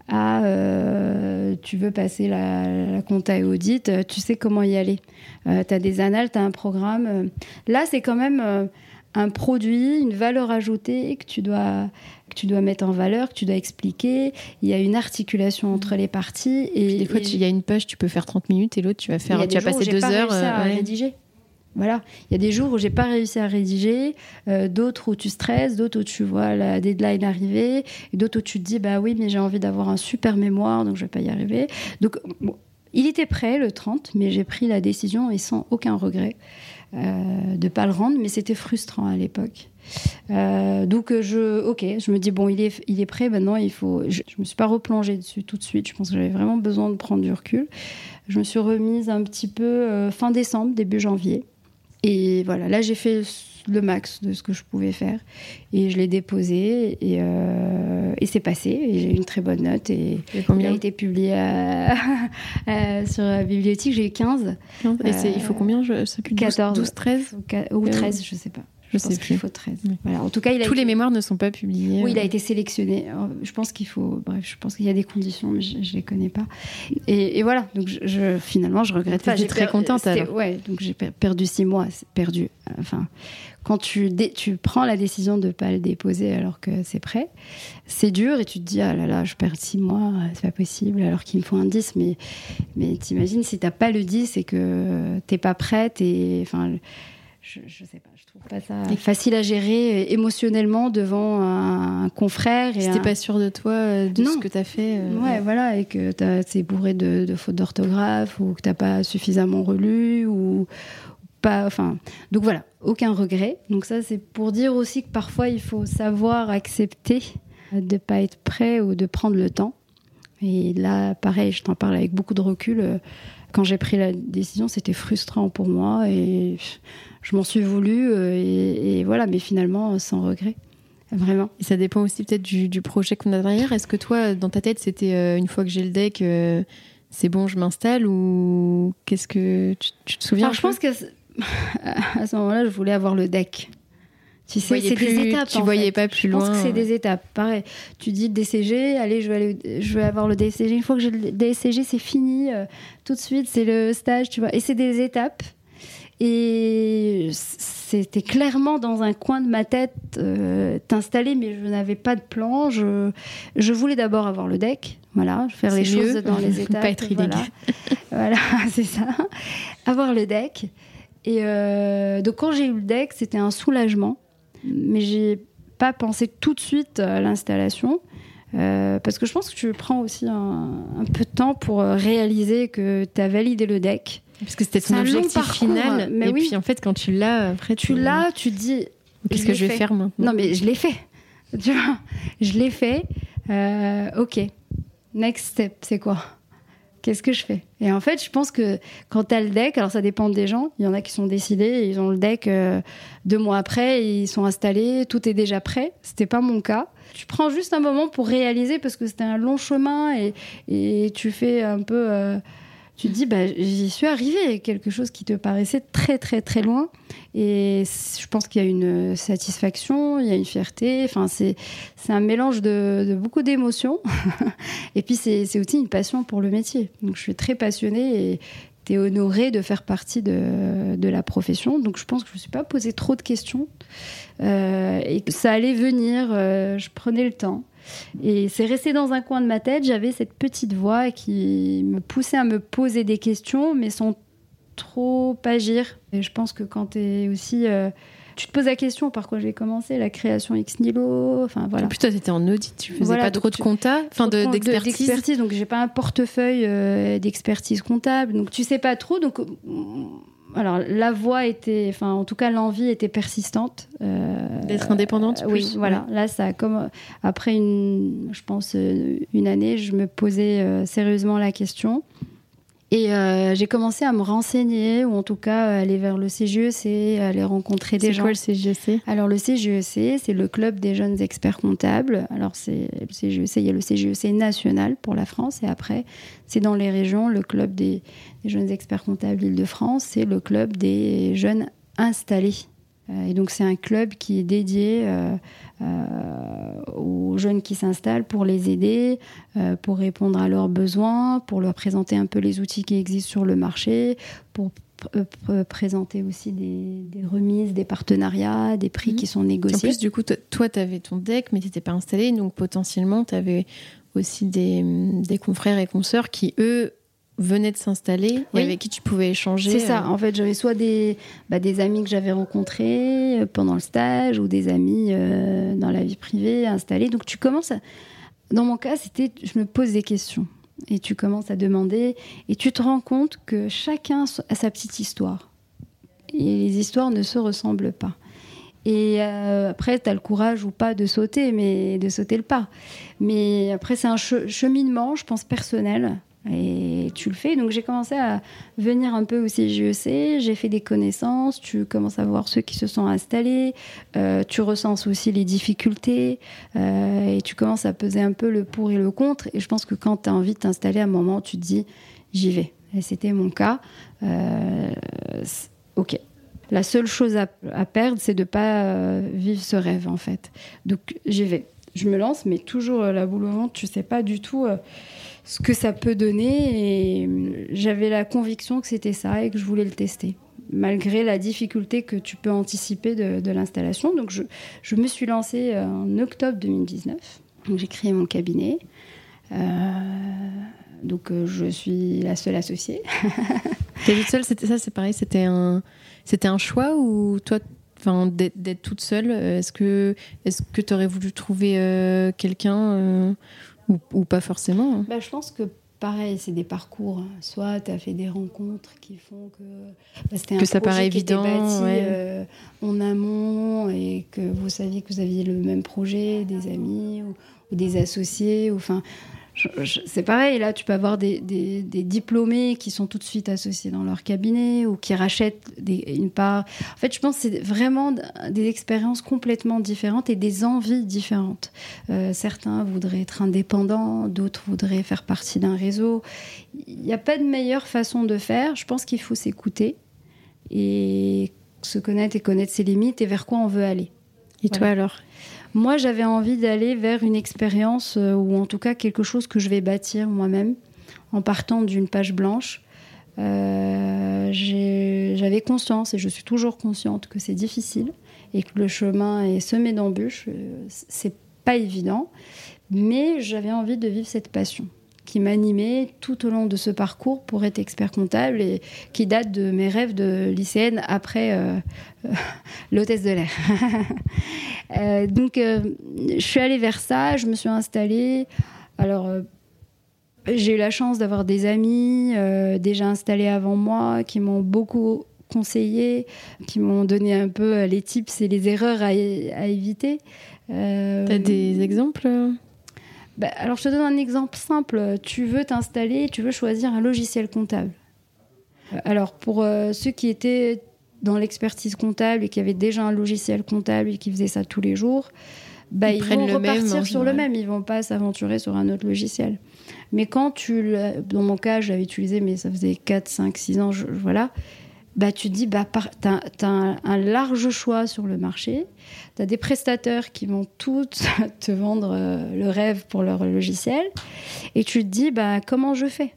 à euh, tu veux passer la, la, compta et audit, euh, tu sais comment y aller. Euh, tu as des annales, tu as un programme. Là, c'est quand même un produit, une valeur ajoutée que tu dois que tu dois mettre en valeur, que tu dois expliquer. Il y a une articulation entre les parties. Et, des fois, il y a une page, tu peux faire 30 minutes et l'autre, tu vas faire, tu vas passer deux heures. à rédiger. Voilà, il y a des jours où j'ai pas réussi à rédiger, euh, d'autres où tu stresses, d'autres où tu vois la deadline arriver, d'autres où tu te dis bah oui mais j'ai envie d'avoir un super mémoire donc je vais pas y arriver. Donc il était prêt le 30, mais j'ai pris la décision et sans aucun regret euh, de pas le rendre, mais c'était frustrant à l'époque. Euh, donc je, ok, je me dis bon, il est, il est prêt maintenant. Il faut. Je, je me suis pas replongée dessus tout de suite. Je pense que j'avais vraiment besoin de prendre du recul. Je me suis remise un petit peu euh, fin décembre, début janvier. Et voilà, là j'ai fait le max de ce que je pouvais faire. Et je l'ai déposé. Et, euh, et c'est passé. Et j'ai eu une très bonne note. Et, il a été publié sur la bibliothèque. J'ai eu 15 et il faut combien je sais plus 14 12 13 ou 13 je sais pas je, sais plus. faut 13. Voilà. En tout cas, il tous les mémoires ne sont pas publiés. Oui, il a euh. été sélectionné. Je pense qu'il faut. Bref, je pense qu'il y a des conditions, mais je, ne les connais pas. Et, voilà. Donc, je, finalement, je regrette pas. J'étais très contente. Alors. Ouais. Donc, j'ai perdu six mois. Perdu. Enfin, quand tu, tu prends la décision de ne pas le déposer alors que c'est prêt, c'est dur et tu te dis ah là là, je perds six mois, c'est pas possible alors qu'il me faut un 10. Mais, mais t'imagines si t'as pas le 10 et que t'es pas prête et enfin je, je sais pas, je trouve pas ça facile à gérer euh, émotionnellement devant un, confrère. Si t'es pas sûr de toi, euh, de ce que t'as fait. Euh, ouais, voilà, et que c'est bourré de, de fautes d'orthographe ou que t'as pas suffisamment relu ou pas. Enfin, donc voilà, aucun regret. Donc ça, c'est pour dire aussi que parfois il faut savoir accepter de pas être prêt ou de prendre le temps. Et là, pareil, je t'en parle avec beaucoup de recul quand j'ai pris la décision, c'était frustrant pour moi et je m'en suis voulu euh, et, voilà, mais finalement sans regret. Vraiment. Et ça dépend aussi peut-être du, projet qu'on a derrière. Est-ce que toi, dans ta tête, c'était euh, une fois que j'ai le deck, euh, c'est bon, je m'installe ou qu'est-ce que tu, te souviens Je pense que à ce moment-là, je voulais avoir le deck. Tu sais, c'est des étapes. Tu voyais pas plus loin. Je pense que c'est des étapes. Pareil. Tu dis le DCG, allez, je vais, aller, je vais avoir le DCG. Une fois que j'ai le DCG, c'est fini. tout de suite, c'est le stage, tu vois. Et c'est des étapes. Et c'était clairement dans un coin de ma tête euh, t'installer, mais je n'avais pas de plan. Je, je voulais d'abord avoir le deck, voilà, faire les choses dans les étapes. pas être voilà, voilà c'est ça. Avoir le deck. Et euh, donc quand j'ai eu le deck, c'était un soulagement, mais j'ai pas pensé tout de suite à l'installation. Euh, parce que je pense que tu prends aussi un, un peu de temps pour réaliser que tu as validé le deck parce que c'était ton objectif final. Mais et oui. puis en fait, quand tu l'as, après tu l'as, tu te dis. Qu'est-ce que je vais faire maintenant Non, mais je l'ai fait. Tu vois, je l'ai fait. Euh, ok. Next step, c'est quoi? Qu'est-ce que je fais? Et en fait, je pense que quand tu as le deck, alors ça dépend des gens. Il y en a qui sont décidés, ils ont le deck euh, deux mois après, ils sont installés, tout est déjà prêt. C'était pas mon cas. Tu prends juste un moment pour réaliser parce que c'était un long chemin et, et tu fais un peu. Euh, tu te dis, bah, j'y suis arrivée, quelque chose qui te paraissait très, très, très loin. Et je pense qu'il y a une satisfaction, il y a une fierté. Enfin, c'est, un mélange de, beaucoup d'émotions. et puis, c'est, c'est aussi une passion pour le métier. Donc, je suis très passionnée et tu de faire partie de, de, la profession. Donc, je pense que je ne me suis pas posé trop de questions. Euh, et que ça allait venir, euh, je prenais le temps. Et c'est resté dans un coin de ma tête. J'avais cette petite voix qui me poussait à me poser des questions, mais sans trop agir. Et je pense que quand tu es aussi. Tu te poses la question par quoi j'ai commencé, la création ex nihilo, enfin voilà. En plus, toi, tu étais en audit, tu faisais pas trop de compta, enfin d'expertise. De, donc j'ai pas un portefeuille euh, d'expertise comptable, donc tu sais pas trop. Donc alors la voix était, enfin en tout cas l'envie était persistante. Euh, D'être indépendante. Euh, oui, voilà. Là, ça comme après une, je pense euh, une année, je me posais sérieusement la question. Et j'ai commencé à me renseigner, ou en tout cas aller vers le CGEC, aller rencontrer des gens. C'est quoi le CGEC Alors le CGEC, c'est le club des jeunes experts comptables. Alors c'est le CGEC, il y a le CGEC national pour la France, et après c'est dans les régions le club des, des jeunes experts comptables Île-de-France, c'est le club des jeunes installés. Euh, et donc c'est un club qui est dédié euh, euh, aux jeunes qui s'installent pour les aider, pour répondre à leurs besoins, pour leur présenter un peu les outils qui existent sur le marché, pour présenter aussi des, remises, des partenariats, des prix mhm. qui sont négociés. En plus, du coup, toi, tu avais ton deck, mais tu n'étais pas installé, donc potentiellement, tu avais aussi des, des confrères et consoeurs qui, eux, venaient de s'installer et avec qui tu pouvais échanger. C'est ça. Euh. En fait, j'avais soit des, bah, des amis que j'avais rencontrés euh, pendant le stage ou des amis euh, dans la vie privée installés. Donc tu commences Dans mon cas, c'était je me pose des questions et tu commences à demander et tu te rends compte que chacun a sa petite histoire. Et les histoires ne se ressemblent pas. Et après, tu as le courage ou pas de sauter, mais de sauter le pas. Mais après, c'est un cheminement, je pense, personnel. Et tu le fais. Donc j'ai commencé à venir un peu au CGEC, j'ai fait des connaissances, tu commences à voir ceux qui se sont installés, euh, tu recenses aussi les difficultés euh, et tu commences à peser un peu le pour et le contre. Et je pense que quand tu as envie de t'installer, à un moment, tu te dis j'y vais. Et c'était mon cas. Euh, ok. La seule chose à, perdre, c'est de pas vivre ce rêve en fait. Donc j'y vais. Je me lance, mais toujours la boule au ventre, tu sais pas du tout ce que ça peut donner. Et euh, j'avais la conviction que c'était ça et que je voulais le tester, malgré la difficulté que tu peux anticiper de, l'installation. Donc je, me suis lancée euh, en octobre 2019. Donc j'ai créé mon cabinet. Euh, donc je suis la seule associée. T'es toute seule, c'était ça, c'est pareil, c'était un, c'était un choix ou toi, enfin d'être toute seule, est-ce que, est-ce que tu aurais voulu trouver quelqu'un ou, pas forcément hein. bah, Je pense que pareil, c'est des parcours. Soit tu as fait des rencontres qui font que, bah, c'était un que ça paraît évident, bâti euh, en amont et que vous saviez que vous aviez le même projet, des amis ou, ou des associés. Ou, c'est pareil, là, tu peux avoir des, diplômés qui sont tout de suite associés dans leur cabinet ou qui rachètent une part. En fait, je pense que c'est vraiment des expériences complètement différentes et des envies différentes. Euh, certains voudraient être indépendants, d'autres voudraient faire partie d'un réseau. Il n'y a pas de meilleure façon de faire. Je pense qu'il faut s'écouter et se connaître et connaître ses limites et vers quoi on veut aller. Et toi alors? Moi, j'avais envie d'aller vers une expérience, euh, ou en tout cas quelque chose que je vais bâtir moi-même, en partant d'une page blanche. Euh, j'avais conscience, et je suis toujours consciente, que c'est difficile, et que le chemin est semé d'embûches. Euh, c'est pas évident, mais j'avais envie de vivre cette passion qui m'animait tout au long de ce parcours pour être expert comptable et qui date de mes rêves de lycéenne après euh, euh, l'hôtesse de l'air. Euh, donc, je suis allée vers ça, je me suis installée. Alors, j'ai eu la chance d'avoir des amis déjà installés avant moi qui m'ont beaucoup conseillé, qui m'ont donné un peu les tips et les erreurs à, à éviter. T'as des exemples? Bah, alors, je te donne un exemple simple. Tu veux t'installer, tu veux choisir un logiciel comptable. Euh, alors, pour euh, ceux qui étaient dans l'expertise comptable et qui avaient déjà un logiciel comptable et qui faisaient ça tous les jours, bah, ils, vont repartir sur le même. Ils vont pas s'aventurer sur un autre logiciel. Mais quand tu, dans mon cas, je l'avais utilisé, mais ça faisait 4, 5, 6 ans, voilà bah, tu te dis, bah, tu as, un, large choix sur le marché. Tu as des prestataires qui vont tous te vendre euh, le rêve pour leur logiciel. Et tu te dis, bah, comment je fais?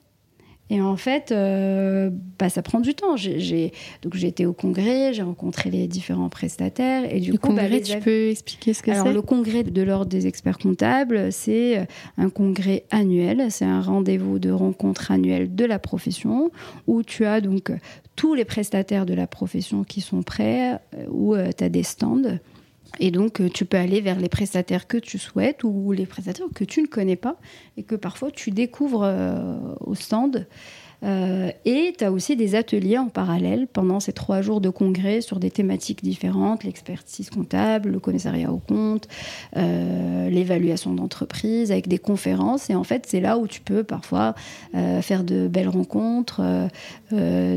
Et en fait, euh, bah, ça prend du temps. J'ai, donc j'ai été au congrès, j'ai rencontré les différents prestataires. Et du le coup, bah, congrès, tu peux expliquer ce que c'est? Alors, le congrès de l'Ordre des experts comptables, c'est un congrès annuel. C'est un rendez-vous de rencontre annuelle de la profession où tu as donc tous les prestataires de la profession qui sont prêts, euh, où tu as des stands. Et donc, euh, tu peux aller vers les prestataires que tu souhaites ou les prestataires que tu ne connais pas et que parfois tu découvres euh, au stand. Euh, et tu as aussi des ateliers en parallèle pendant ces trois jours de congrès sur des thématiques différentes, l'expertise comptable, le commissariat au compte, euh, l'évaluation d'entreprise, avec des conférences. Et en fait, c'est là où tu peux parfois euh, faire de belles rencontres,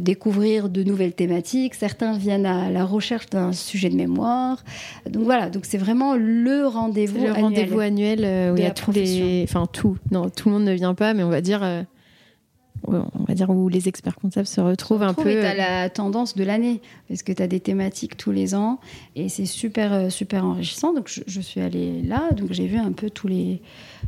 découvrir de nouvelles thématiques. Certains viennent à la recherche d'un sujet de mémoire. Donc voilà, donc c'est vraiment le rendez-vous annuel. Le rendez-vous annuel où il y a tous les... Enfin tout, non, tout le monde ne vient pas, mais on va dire on va dire où les experts comptables se retrouvent un peu. Tu as la tendance de l'année, parce que tu as des thématiques tous les ans, et c'est super, euh, super enrichissant. Donc je, suis allée là, donc j'ai vu un peu tous les,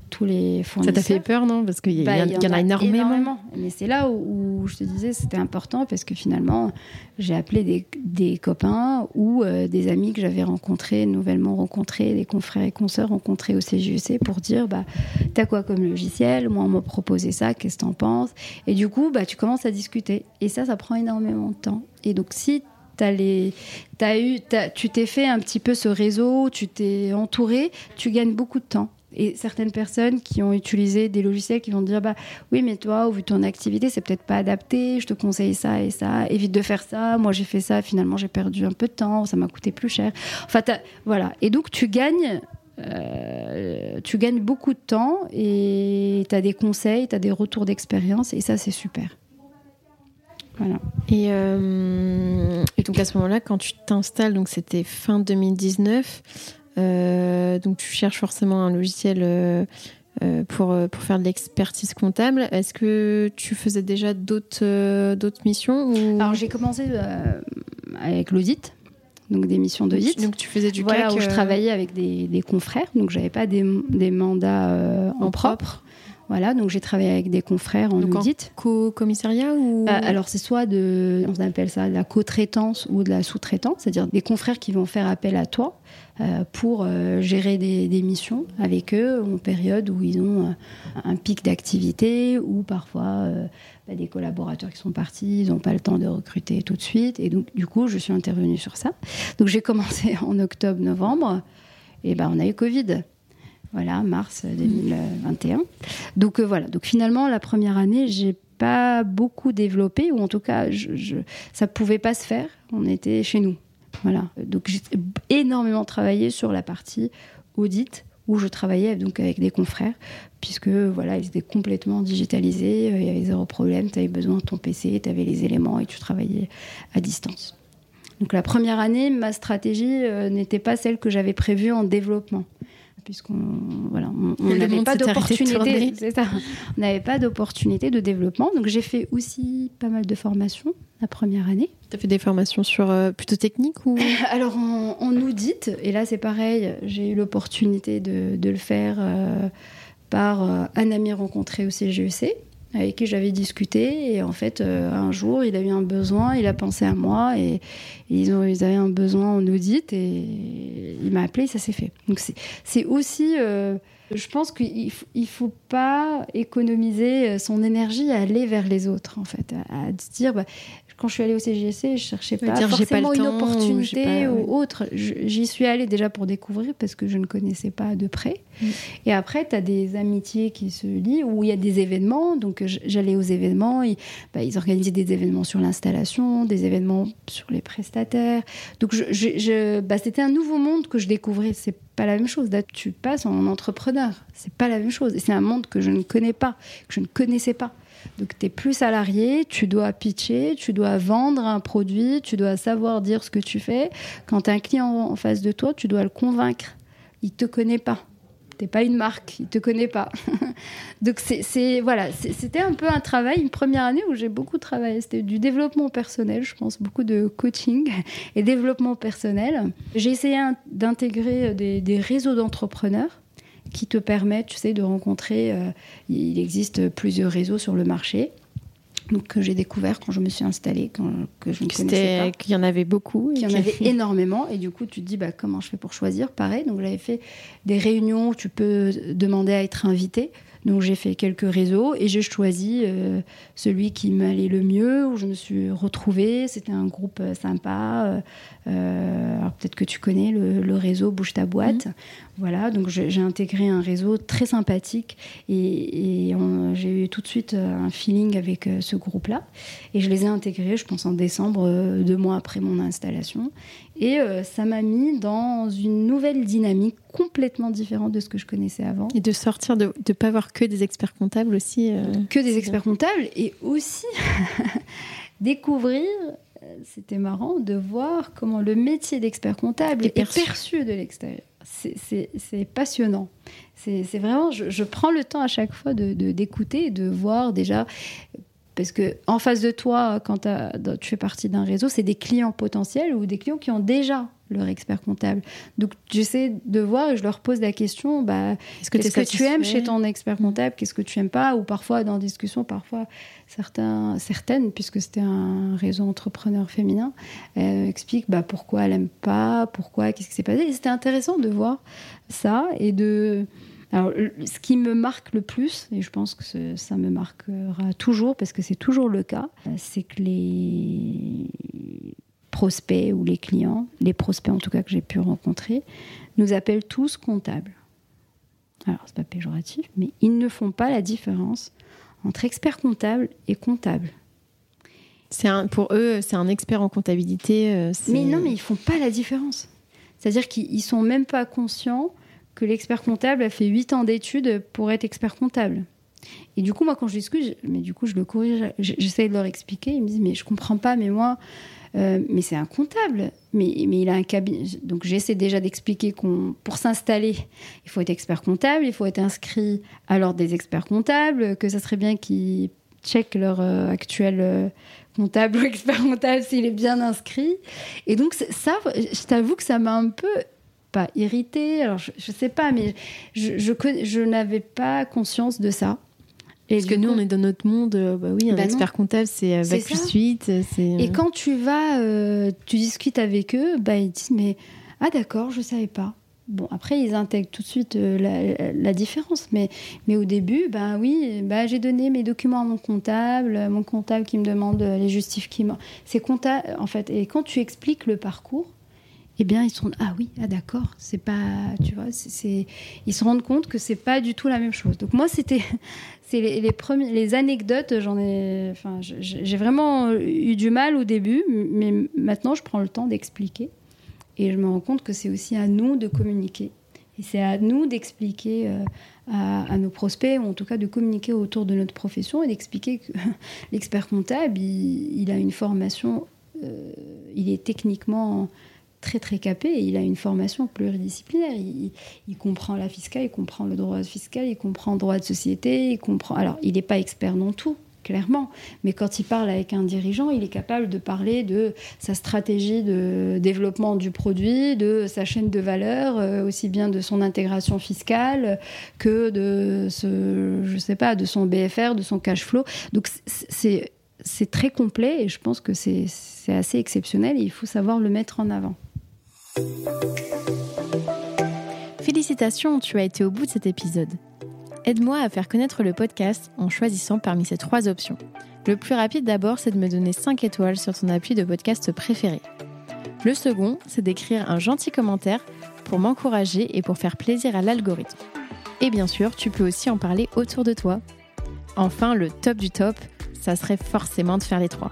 tous les fournisseurs. Ça t'a fait peur, non? Parce qu'il y, bah, y, en a, énormément. Mais c'est là où, je te disais c'était important, parce que finalement, j'ai appelé des, des, copains ou euh, des amis que j'avais rencontrés, nouvellement rencontrés, des confrères et consoeurs rencontrés au CJEC pour dire bah, T'as quoi comme logiciel? Moi, on m'a proposé ça, qu'est-ce que t'en penses? Et du coup, bah, tu commences à discuter. Et ça, ça prend énormément de temps. Et donc, si as les, as eu, tu t'es fait un petit peu ce réseau, tu t'es entouré, tu gagnes beaucoup de temps. Et certaines personnes qui ont utilisé des logiciels qui vont dire bah oui mais toi vu ton activité c'est peut-être pas adapté je te conseille ça et ça évite de faire ça moi j'ai fait ça finalement j'ai perdu un peu de temps ça m'a coûté plus cher enfin voilà et donc tu gagnes euh, tu gagnes beaucoup de temps et tu as des conseils, tu as des retours d'expérience et ça c'est super. Voilà. Et, euh, et, donc à ce moment-là, quand tu t'installes, donc c'était fin 2019, euh, donc tu cherches forcément un logiciel euh, euh, pour, pour faire de l'expertise comptable. Est-ce que tu faisais déjà d'autres d'autres missions ou... Alors j'ai commencé avec l'audit. Donc des missions d'audit. Donc tu faisais du voilà, où je travaillais avec des, des confrères, donc j'avais pas des, des mandats en, propre. Voilà, donc j'ai travaillé avec des confrères en audit. co-commissariat ou? Alors c'est soit de, on appelle ça de la co-traitance ou de la sous-traitance, c'est-à-dire des confrères qui vont faire appel à toi euh, pour euh, gérer des, missions avec eux en période où ils ont euh, un pic d'activité ou parfois bah, des collaborateurs qui sont partis, ils n'ont pas le temps de recruter tout de suite. Et donc, du coup, je suis intervenue sur ça. Donc, j'ai commencé en octobre-novembre et ben, on a eu Covid. Voilà, mars 2021. Donc voilà, donc finalement la première année, j'ai pas beaucoup développé, ou en tout cas, je, je, ça pouvait pas se faire. On était chez nous. Voilà. Donc j'ai énormément travaillé sur la partie audit où je travaillais donc avec des confrères puisque voilà ils étaient complètement digitalisés, euh, il y avait zéro problème, tu avais besoin de ton PC, tu avais les éléments et tu travaillais à distance. Donc la première année, ma stratégie euh, n'était pas celle que j'avais prévue en développement puisqu'on voilà, on n'avait pas d'opportunité, On n'avait pas d'opportunité de développement. Donc j'ai fait aussi pas mal de formations la première année. Tu as fait des formations sur euh, plutôt techniques ou? Alors en, audit, et là c'est pareil, j'ai eu l'opportunité de, de, le faire euh, par euh, un ami rencontré au CGEC avec qui j'avais discuté. Et en fait, un jour, il a eu un besoin, il a pensé à moi et, ils, ont, ils avaient un besoin en audit et il m'a appelé et ça s'est fait. Donc c'est aussi. Je pense qu'il ne faut pas économiser son énergie à aller vers les autres, en fait, à, se dire, bah, quand je suis allée au CGC, je cherchais pas dire, forcément pas une opportunité ou, autre. J'y suis allée déjà pour découvrir parce que je ne connaissais pas de près. Mm. Et après, tu as des amitiés qui se lient où il y a des événements. Donc, j'allais aux événements. Ils, bah, ils organisaient des événements sur l'installation, des événements sur les prestataires. Donc, je, bah, c'était un nouveau monde que je découvrais. C'est pas la même chose. Là, tu passes en entrepreneur. C'est pas la même chose. Et c'est un monde que je ne connais pas, que je ne connaissais pas. Donc tu es plus salarié, tu dois pitcher, tu dois vendre un produit, tu dois savoir dire ce que tu fais. Quand tu as un client en face de toi, tu dois le convaincre. Il te connaît pas. T'es pas une marque, il te connaît pas. Donc c'est voilà, c'était un peu un travail, une première année où j'ai beaucoup travaillé. C'était du développement personnel, je pense, beaucoup de coaching et développement personnel. J'ai essayé d'intégrer des réseaux d'entrepreneurs qui te permettent, tu sais, de rencontrer. Euh, il existe plusieurs réseaux sur le marché. Donc, que j'ai découvert quand je me suis installée, quand, que je ne connaissais pas. Qu'il y en avait beaucoup. Qu'il y en avait énormément. Et du coup, tu te dis, bah, comment je fais pour choisir? Pareil, donc j'avais fait des réunions où tu peux demander à être invité. Donc j'ai fait quelques réseaux et j'ai choisi celui qui m'allait le mieux, où je me suis retrouvée. C'était un groupe sympa. alors peut-être que tu connais le, réseau Bouge ta boîte. Mmh. Voilà, donc j'ai intégré un réseau très sympathique et, et j'ai eu tout de suite un feeling avec ce groupe-là. Et je les ai intégrés, je pense, en décembre, deux mois après mon installation. Et euh, ça m'a mis dans une nouvelle dynamique complètement différente de ce que je connaissais avant. Et de sortir, de ne pas avoir que des experts comptables aussi. Euh, que des experts comptables et aussi découvrir, euh, c'était marrant de voir comment le métier d'expert comptable est perçu, de l'extérieur. C'est passionnant. C'est vraiment, je, prends le temps à chaque fois d'écouter de, de voir déjà parce que en face de toi, quand tu fais partie d'un réseau, c'est des clients potentiels ou des clients qui ont déjà leur expert comptable. Donc j'essaie de voir et je leur pose la question bah, qu'est-ce que, tu aimes chez ton expert comptable? Qu'est-ce que tu aimes pas? Ou parfois, dans discussion, parfois, certains, certaines, puisque c'était un réseau entrepreneur féminin, euh, expliquent bah, pourquoi elle n'aime pas, pourquoi, qu'est-ce qui s'est passé? C'était intéressant de voir ça et de alors, ce qui me marque le plus, et je pense que ça me marquera toujours, parce que c'est toujours le cas, c'est que les prospects ou les clients, les prospects en tout cas que j'ai pu rencontrer, nous appellent tous comptables. Alors, c'est pas péjoratif, mais ils ne font pas la différence entre expert comptable et comptable. C'est pour eux, c'est un expert en comptabilité. Euh, mais non, mais ils font pas la différence. C'est-à-dire qu'ils sont même pas conscients que l'expert comptable a fait 8 ans d'études pour être expert comptable. Et du coup, moi, quand je discute, mais du coup, je le corrige, j'essaie de leur expliquer. Ils me disent, mais je comprends pas, mais moi, euh, mais c'est un comptable. Mais, il a un cabinet. Donc, j'essaie déjà d'expliquer qu'on, pour s'installer, il faut être expert comptable, il faut être inscrit à l'ordre des experts comptables, que ça serait bien qu'ils checkent leur euh, actuel euh, comptable ou expert comptable s'il est bien inscrit. Et donc, ça, je t'avoue que ça m'a un peu pas irrité. Alors, je, ne sais pas, mais je, n'avais pas conscience de ça. Et Parce que nous, on est dans notre monde, euh, bah oui, un bah expert comptable, c'est avec plus suite. Et euh, quand tu vas, euh, tu discutes avec eux, bah, ils disent, mais ah d'accord, je savais pas. Bon, après, ils intègrent tout de suite la, différence. Mais, mais au début, bah oui, bah, j'ai donné mes documents à mon comptable, mon comptable qui me demande les justifs qui C'est comptable, en fait. Et quand tu expliques le parcours, eh bien, ils sont ah oui, ah d'accord, c'est pas, tu vois, ils se rendent compte que c'est pas du tout la même chose. Donc moi, c'était, c'est les, les, premiers, les anecdotes, j'en ai, enfin, j'ai vraiment eu du mal au début, mais maintenant, je prends le temps d'expliquer et je me rends compte que c'est aussi à nous de communiquer. Et c'est à nous d'expliquer euh, à, nos prospects, ou en tout cas de communiquer autour de notre profession et d'expliquer que l'expert comptable, il, a une formation, euh, il est techniquement très très capé il a une formation pluridisciplinaire. Il, comprend la fiscale, il comprend le droit fiscal, il comprend le droit de société, il comprend. Alors, il n'est pas expert dans tout, clairement, mais quand il parle avec un dirigeant, il est capable de parler de sa stratégie de développement du produit, de sa chaîne de valeur, euh, aussi bien de son intégration fiscale que de ce, je sais pas, de son BFR, de son cash flow. Donc c'est très complet et je pense que c'est assez exceptionnel et il faut savoir le mettre en avant. Félicitations, tu as été au bout de cet épisode. Aide-moi à faire connaître le podcast en choisissant parmi ces trois options. Le plus rapide d'abord, c'est de me donner 5 étoiles sur ton appui de podcast préféré. Le second, c'est d'écrire un gentil commentaire pour m'encourager et pour faire plaisir à l'algorithme. Et bien sûr, tu peux aussi en parler autour de toi. Enfin, le top du top, ça serait forcément de faire les trois.